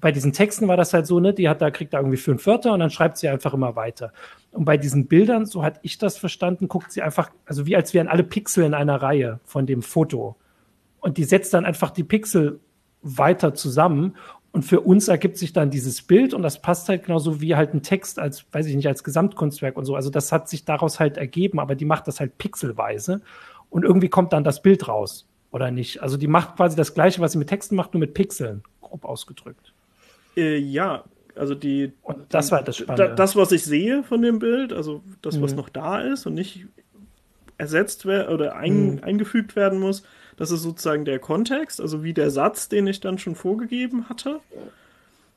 bei diesen Texten war das halt so, ne, die hat da, kriegt da irgendwie fünf Wörter und dann schreibt sie einfach immer weiter. Und bei diesen Bildern, so hatte ich das verstanden, guckt sie einfach, also wie als wären alle Pixel in einer Reihe von dem Foto. Und die setzt dann einfach die Pixel weiter zusammen. Und für uns ergibt sich dann dieses Bild und das passt halt genauso wie halt ein Text als, weiß ich nicht, als Gesamtkunstwerk und so. Also das hat sich daraus halt ergeben, aber die macht das halt pixelweise und irgendwie kommt dann das Bild raus, oder nicht? Also die macht quasi das Gleiche, was sie mit Texten macht, nur mit Pixeln, grob ausgedrückt. Äh, ja, also die. Und das war das Spannende. Das, was ich sehe von dem Bild, also das, mhm. was noch da ist und nicht ersetzt werden oder ein, mhm. eingefügt werden muss, das ist sozusagen der Kontext, also wie der Satz, den ich dann schon vorgegeben hatte.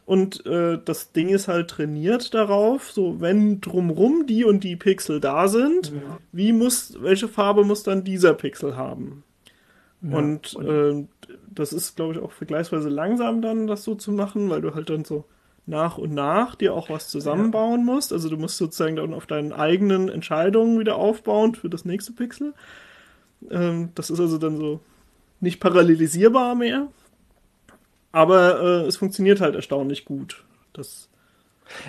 Und äh, das Ding ist halt trainiert darauf, so wenn drumrum die und die Pixel da sind, mhm. wie muss, welche Farbe muss dann dieser Pixel haben? Ja, und, äh, das ist, glaube ich, auch vergleichsweise langsam dann, das so zu machen, weil du halt dann so nach und nach dir auch was zusammenbauen ja. musst. Also du musst sozusagen dann auf deinen eigenen Entscheidungen wieder aufbauen für das nächste Pixel. Ähm, das ist also dann so nicht parallelisierbar mehr. Aber äh, es funktioniert halt erstaunlich gut. Das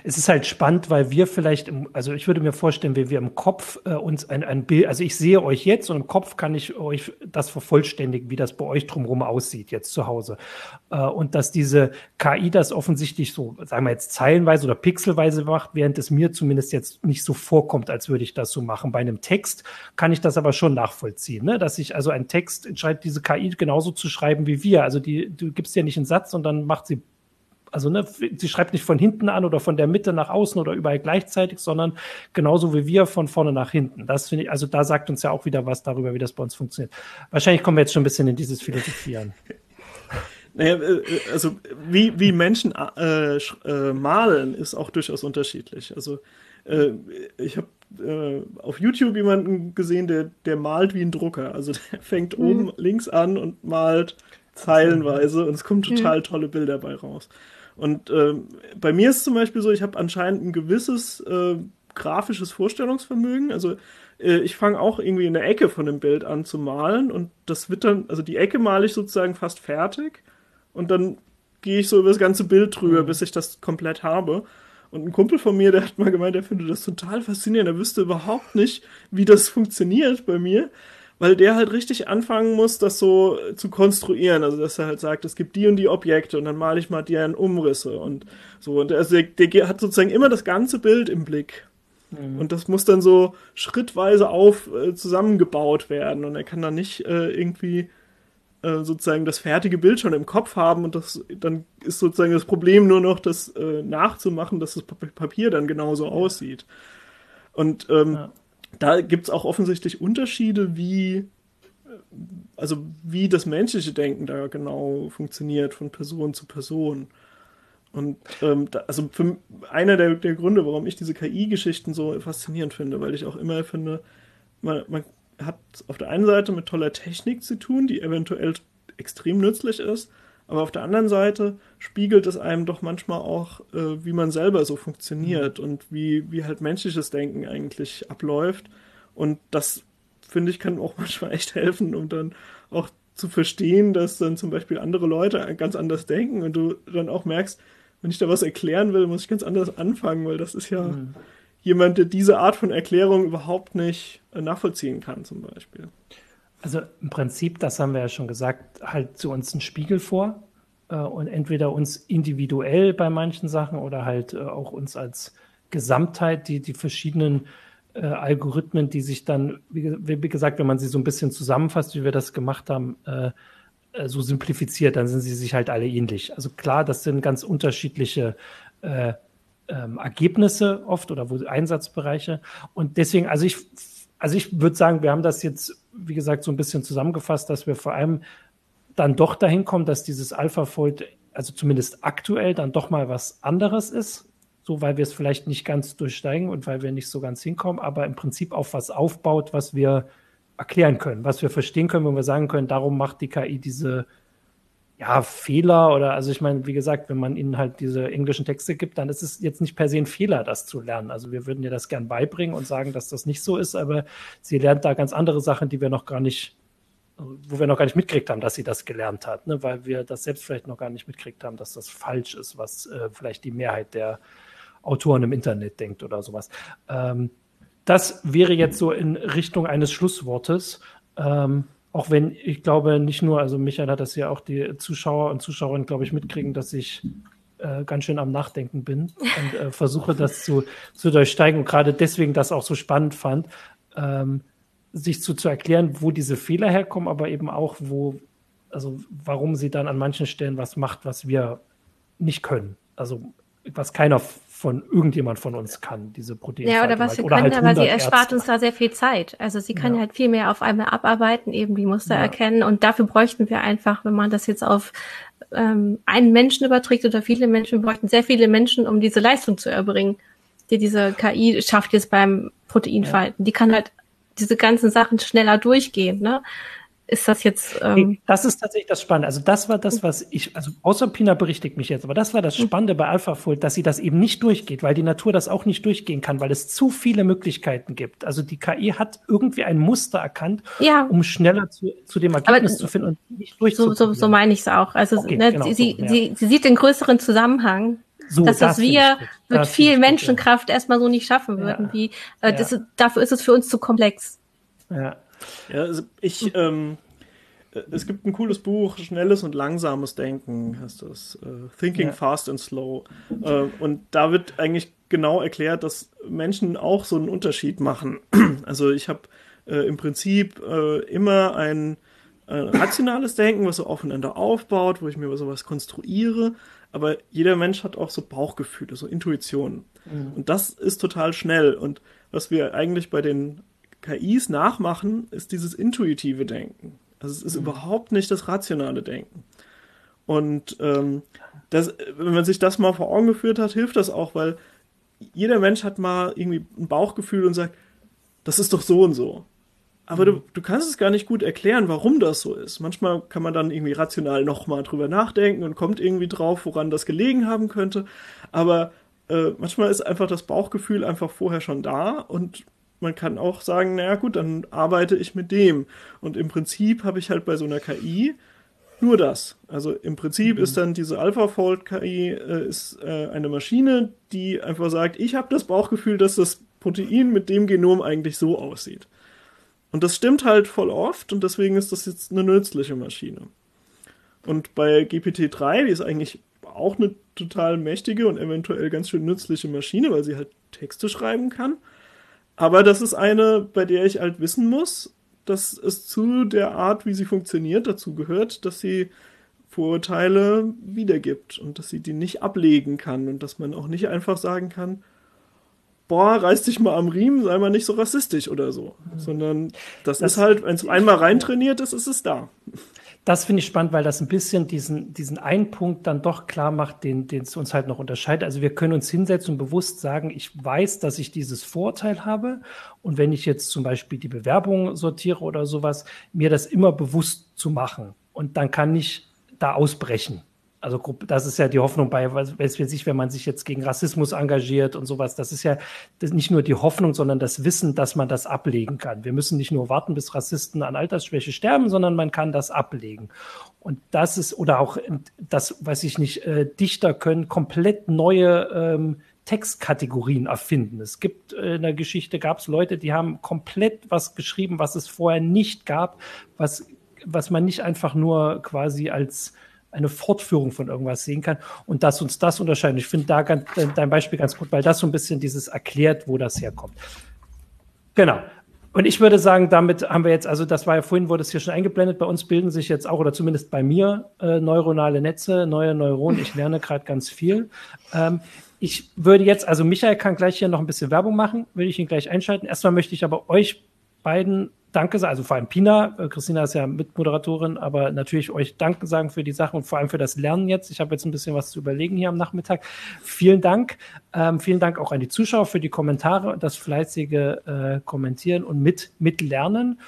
es ist halt spannend, weil wir vielleicht, im, also ich würde mir vorstellen, wenn wir im Kopf äh, uns ein, ein Bild, also ich sehe euch jetzt und im Kopf kann ich euch das vervollständigen, wie das bei euch drumherum aussieht, jetzt zu Hause. Äh, und dass diese KI das offensichtlich so, sagen wir jetzt zeilenweise oder pixelweise macht, während es mir zumindest jetzt nicht so vorkommt, als würde ich das so machen. Bei einem Text kann ich das aber schon nachvollziehen, ne? dass ich also einen Text entscheidet, diese KI genauso zu schreiben wie wir. Also die, du gibst ja nicht einen Satz und dann macht sie also ne, sie schreibt nicht von hinten an oder von der Mitte nach außen oder überall gleichzeitig, sondern genauso wie wir von vorne nach hinten. Das finde ich, also da sagt uns ja auch wieder was darüber, wie das bei uns funktioniert. Wahrscheinlich kommen wir jetzt schon ein bisschen in dieses Philosophieren. *laughs* Naja, äh, also wie, wie Menschen äh, äh, malen, ist auch durchaus unterschiedlich. Also äh, ich habe äh, auf YouTube jemanden gesehen, der, der malt wie ein Drucker. Also *laughs* der fängt mhm. oben links an und malt zeilenweise und es kommen mhm. total tolle Bilder bei raus. Und äh, bei mir ist zum Beispiel so, ich habe anscheinend ein gewisses äh, grafisches Vorstellungsvermögen. Also äh, ich fange auch irgendwie in der Ecke von dem Bild an zu malen und das wird dann, also die Ecke male ich sozusagen fast fertig und dann gehe ich so über das ganze Bild drüber, mhm. bis ich das komplett habe. Und ein Kumpel von mir, der hat mal gemeint, der findet das total faszinierend. Er wüsste überhaupt nicht, wie das funktioniert bei mir, weil der halt richtig anfangen muss, das so zu konstruieren. Also, dass er halt sagt, es gibt die und die Objekte und dann male ich mal deren Umrisse und so. Und also der, der hat sozusagen immer das ganze Bild im Blick. Mhm. Und das muss dann so schrittweise auf äh, zusammengebaut werden. Und er kann dann nicht äh, irgendwie äh, sozusagen das fertige Bild schon im Kopf haben und das dann ist sozusagen das Problem nur noch, das äh, nachzumachen, dass das Papier dann genauso aussieht. Und ähm, ja. Da gibt es auch offensichtlich Unterschiede, wie also wie das menschliche Denken da genau funktioniert von Person zu Person. Und ähm, da, also für einer der, der Gründe, warum ich diese KI-Geschichten so faszinierend finde, weil ich auch immer finde, man, man hat auf der einen Seite mit toller Technik zu tun, die eventuell extrem nützlich ist, aber auf der anderen Seite spiegelt es einem doch manchmal auch, äh, wie man selber so funktioniert und wie, wie halt menschliches Denken eigentlich abläuft. Und das, finde ich, kann auch *laughs* manchmal echt helfen, um dann auch zu verstehen, dass dann zum Beispiel andere Leute ganz anders denken und du dann auch merkst, wenn ich da was erklären will, muss ich ganz anders anfangen, weil das ist ja mhm jemand, der diese Art von Erklärung überhaupt nicht äh, nachvollziehen kann, zum Beispiel. Also im Prinzip, das haben wir ja schon gesagt, halt zu uns einen Spiegel vor äh, und entweder uns individuell bei manchen Sachen oder halt äh, auch uns als Gesamtheit, die, die verschiedenen äh, Algorithmen, die sich dann, wie, wie, gesagt, wenn man sie so ein bisschen zusammenfasst, wie wir das gemacht haben, äh, äh, so simplifiziert, dann sind sie sich halt alle ähnlich. Also klar, das sind ganz unterschiedliche äh, ähm, Ergebnisse oft oder wo Einsatzbereiche. Und deswegen, also ich, also ich würde sagen, wir haben das jetzt, wie gesagt, so ein bisschen zusammengefasst, dass wir vor allem dann doch dahin kommen, dass dieses AlphaFold, also zumindest aktuell, dann doch mal was anderes ist. So, weil wir es vielleicht nicht ganz durchsteigen und weil wir nicht so ganz hinkommen, aber im Prinzip auf was aufbaut, was wir erklären können, was wir verstehen können, wenn wir sagen können, darum macht die KI diese ja, Fehler oder, also ich meine, wie gesagt, wenn man ihnen halt diese englischen Texte gibt, dann ist es jetzt nicht per se ein Fehler, das zu lernen. Also wir würden ihr das gern beibringen und sagen, dass das nicht so ist, aber sie lernt da ganz andere Sachen, die wir noch gar nicht, wo wir noch gar nicht mitgekriegt haben, dass sie das gelernt hat, ne? weil wir das selbst vielleicht noch gar nicht mitgekriegt haben, dass das falsch ist, was äh, vielleicht die Mehrheit der Autoren im Internet denkt oder sowas. Ähm, das wäre jetzt so in Richtung eines Schlusswortes. Ähm, auch wenn ich glaube, nicht nur, also Michael hat das ja auch die Zuschauer und Zuschauerinnen, glaube ich, mitkriegen, dass ich äh, ganz schön am Nachdenken bin und äh, versuche das zu, zu durchsteigen und gerade deswegen das auch so spannend fand, ähm, sich zu, zu erklären, wo diese Fehler herkommen, aber eben auch, wo, also warum sie dann an manchen Stellen was macht, was wir nicht können. Also was keiner von irgendjemand von uns kann, diese Proteine. Ja, oder was sie oder können, halt aber sie erspart Ärzte. uns da sehr viel Zeit. Also sie kann ja. halt viel mehr auf einmal abarbeiten, eben die Muster ja. erkennen und dafür bräuchten wir einfach, wenn man das jetzt auf ähm, einen Menschen überträgt oder viele Menschen, wir bräuchten sehr viele Menschen, um diese Leistung zu erbringen, die diese KI schafft jetzt beim Proteinverhalten. Ja. Die kann halt diese ganzen Sachen schneller durchgehen, ne? Ist das jetzt. Ähm das ist tatsächlich das Spannende. Also das war das, was ich, also außer Pina berichtigt mich jetzt, aber das war das hm. Spannende bei AlphaFold, dass sie das eben nicht durchgeht, weil die Natur das auch nicht durchgehen kann, weil es zu viele Möglichkeiten gibt. Also die KI hat irgendwie ein Muster erkannt, ja. um schneller zu, zu dem Ergebnis aber, zu finden und nicht durchzuführen. So, so, so meine ich es auch. Also okay, ne, genau sie, so, ja. sie, sie sieht den größeren Zusammenhang so, das, was wir mit viel Menschenkraft ja. erstmal so nicht schaffen würden. Wie, äh, das, dafür ist es für uns zu komplex. Ja. Ja, also ich, ähm, äh, es gibt ein cooles Buch, Schnelles und Langsames Denken, heißt das. Uh, Thinking ja. Fast and Slow. Uh, und da wird eigentlich genau erklärt, dass Menschen auch so einen Unterschied machen. *clears throat* Also ich habe uh, im Prinzip immer ein rationales Denken, was so aufeinander aufbaut, wo ich mir sowas konstruiere. Aber jeder Mensch hat auch so Bauchgefühle, so Intuitionen. Mhm. Und das ist total schnell. Und was wir eigentlich bei den KIs nachmachen, ist dieses intuitive Denken. Also es ist mhm. überhaupt nicht das rationale Denken. Und ähm, das, wenn man sich das mal vor Augen geführt hat, hilft das auch, weil jeder Mensch hat mal irgendwie ein Bauchgefühl und sagt, das ist doch so und so. Aber mhm. du, du kannst es gar nicht gut erklären, warum das so ist. Manchmal kann man dann irgendwie rational nochmal drüber nachdenken und kommt irgendwie drauf, woran das gelegen haben könnte. Aber äh, manchmal ist einfach das Bauchgefühl einfach vorher schon da und man kann auch sagen, naja gut, dann arbeite ich mit dem. Und im Prinzip habe ich halt bei so einer KI nur das. Also im Prinzip mhm. ist dann diese AlphaFold-KI äh, ist äh, eine Maschine, die einfach sagt, ich habe das Bauchgefühl, dass das Protein mit dem Genom eigentlich so aussieht. Und das stimmt halt voll oft und deswegen ist das jetzt eine nützliche Maschine. Und bei GPT-3, die ist eigentlich auch eine total mächtige und eventuell ganz schön nützliche Maschine, weil sie halt Texte schreiben kann. Aber das ist eine, bei der ich halt wissen muss, dass es zu der Art, wie sie funktioniert, dazu gehört, dass sie Vorurteile wiedergibt und dass sie die nicht ablegen kann und dass man auch nicht einfach sagen kann, boah, reiß dich mal am Riemen, sei mal nicht so rassistisch oder so. Mhm. Sondern das, das ist halt, wenn es *laughs* einmal reintrainiert ist, ist es da. Das finde ich spannend, weil das ein bisschen diesen, diesen einen Punkt dann doch klar macht, den, den es uns halt noch unterscheidet. Also wir können uns hinsetzen und bewusst sagen, ich weiß, dass ich dieses Vorteil habe. Und wenn ich jetzt zum Beispiel die Bewerbung sortiere oder sowas, mir das immer bewusst zu machen. Und dann kann ich da ausbrechen. Also das ist ja die Hoffnung bei, weiß ich, wenn man sich jetzt gegen Rassismus engagiert und sowas. Das ist ja das nicht nur die Hoffnung, sondern das Wissen, dass man das ablegen kann. Wir müssen nicht nur warten, bis Rassisten an Altersschwäche sterben, sondern man kann das ablegen. Und das ist, oder auch das, weiß ich nicht, äh, Dichter können komplett neue ähm, Textkategorien erfinden. Es gibt äh, in der Geschichte gab es Leute, die haben komplett was geschrieben, was es vorher nicht gab, was, was man nicht einfach nur quasi als eine Fortführung von irgendwas sehen kann und dass uns das unterscheidet. Ich finde da ganz, dein Beispiel ganz gut, weil das so ein bisschen dieses erklärt, wo das herkommt. Genau. Und ich würde sagen, damit haben wir jetzt, also das war ja vorhin, wurde es hier schon eingeblendet, bei uns bilden sich jetzt auch, oder zumindest bei mir, äh, neuronale Netze, neue Neuronen. Ich lerne gerade ganz viel. Ähm, ich würde jetzt, also Michael kann gleich hier noch ein bisschen Werbung machen, würde ich ihn gleich einschalten. Erstmal möchte ich aber euch beiden Danke also vor allem Pina, äh, Christina ist ja Mitmoderatorin, aber natürlich euch Danke sagen für die Sache und vor allem für das Lernen jetzt. Ich habe jetzt ein bisschen was zu überlegen hier am Nachmittag. Vielen Dank. Ähm, vielen Dank auch an die Zuschauer für die Kommentare und das fleißige äh, Kommentieren und mit, mitlernen.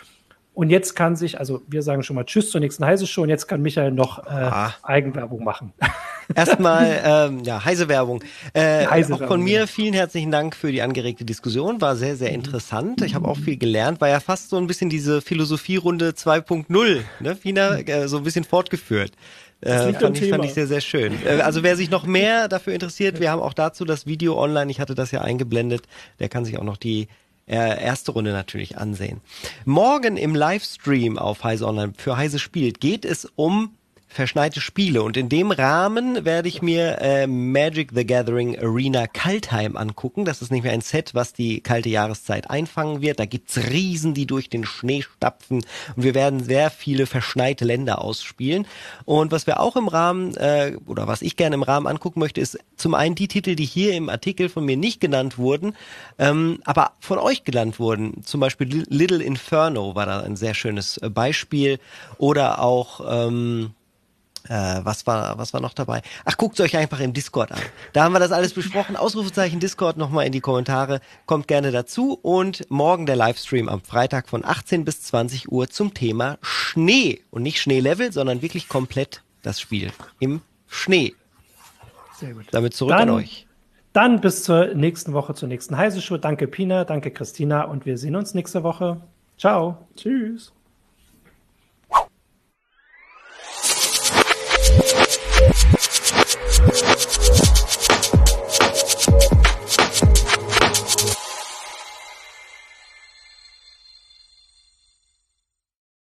Und jetzt kann sich, also wir sagen schon mal Tschüss zur nächsten Heise Show und jetzt kann Michael noch äh, ah. Eigenwerbung machen. *laughs* Erstmal, ähm, ja, Heise Werbung. Äh, Heise auch von mir vielen herzlichen Dank für die angeregte Diskussion. War sehr, sehr mhm. interessant. Ich habe auch viel gelernt. War ja fast so ein bisschen diese Philosophierunde 2.0, ne, Fina, äh, so ein bisschen fortgeführt. Äh, fand, ich, fand ich sehr, sehr schön. Äh, also wer sich noch mehr *laughs* dafür interessiert, wir haben auch dazu das Video online. Ich hatte das ja eingeblendet. Der kann sich auch noch die äh, erste Runde natürlich ansehen. Morgen im Livestream auf Heise Online für Heise spielt geht es um verschneite Spiele. Und in dem Rahmen werde ich mir äh, Magic the Gathering Arena Kaltheim angucken. Das ist mehr ein Set, was die kalte Jahreszeit einfangen wird. Da gibt's Riesen, die durch den Schnee stapfen. Und wir werden sehr viele verschneite Länder ausspielen. Und was wir auch im Rahmen, äh, oder was ich gerne im Rahmen angucken möchte, ist zum einen die Titel, die hier im Artikel von mir nicht genannt wurden, ähm, aber von euch genannt wurden. Zum Beispiel Little Inferno war da ein sehr schönes äh, Beispiel. Oder auch... Ähm, äh, was war, was war noch dabei? Ach, guckt euch einfach im Discord an. Da haben wir das alles besprochen. Ausrufezeichen Discord nochmal in die Kommentare. Kommt gerne dazu. Und morgen der Livestream am Freitag von 18 bis 20 Uhr zum Thema Schnee. Und nicht Schneelevel, sondern wirklich komplett das Spiel im Schnee. Sehr gut. Damit zurück dann, an euch. Dann bis zur nächsten Woche, zur nächsten Heise Show. Danke Pina, danke Christina und wir sehen uns nächste Woche. Ciao. Tschüss.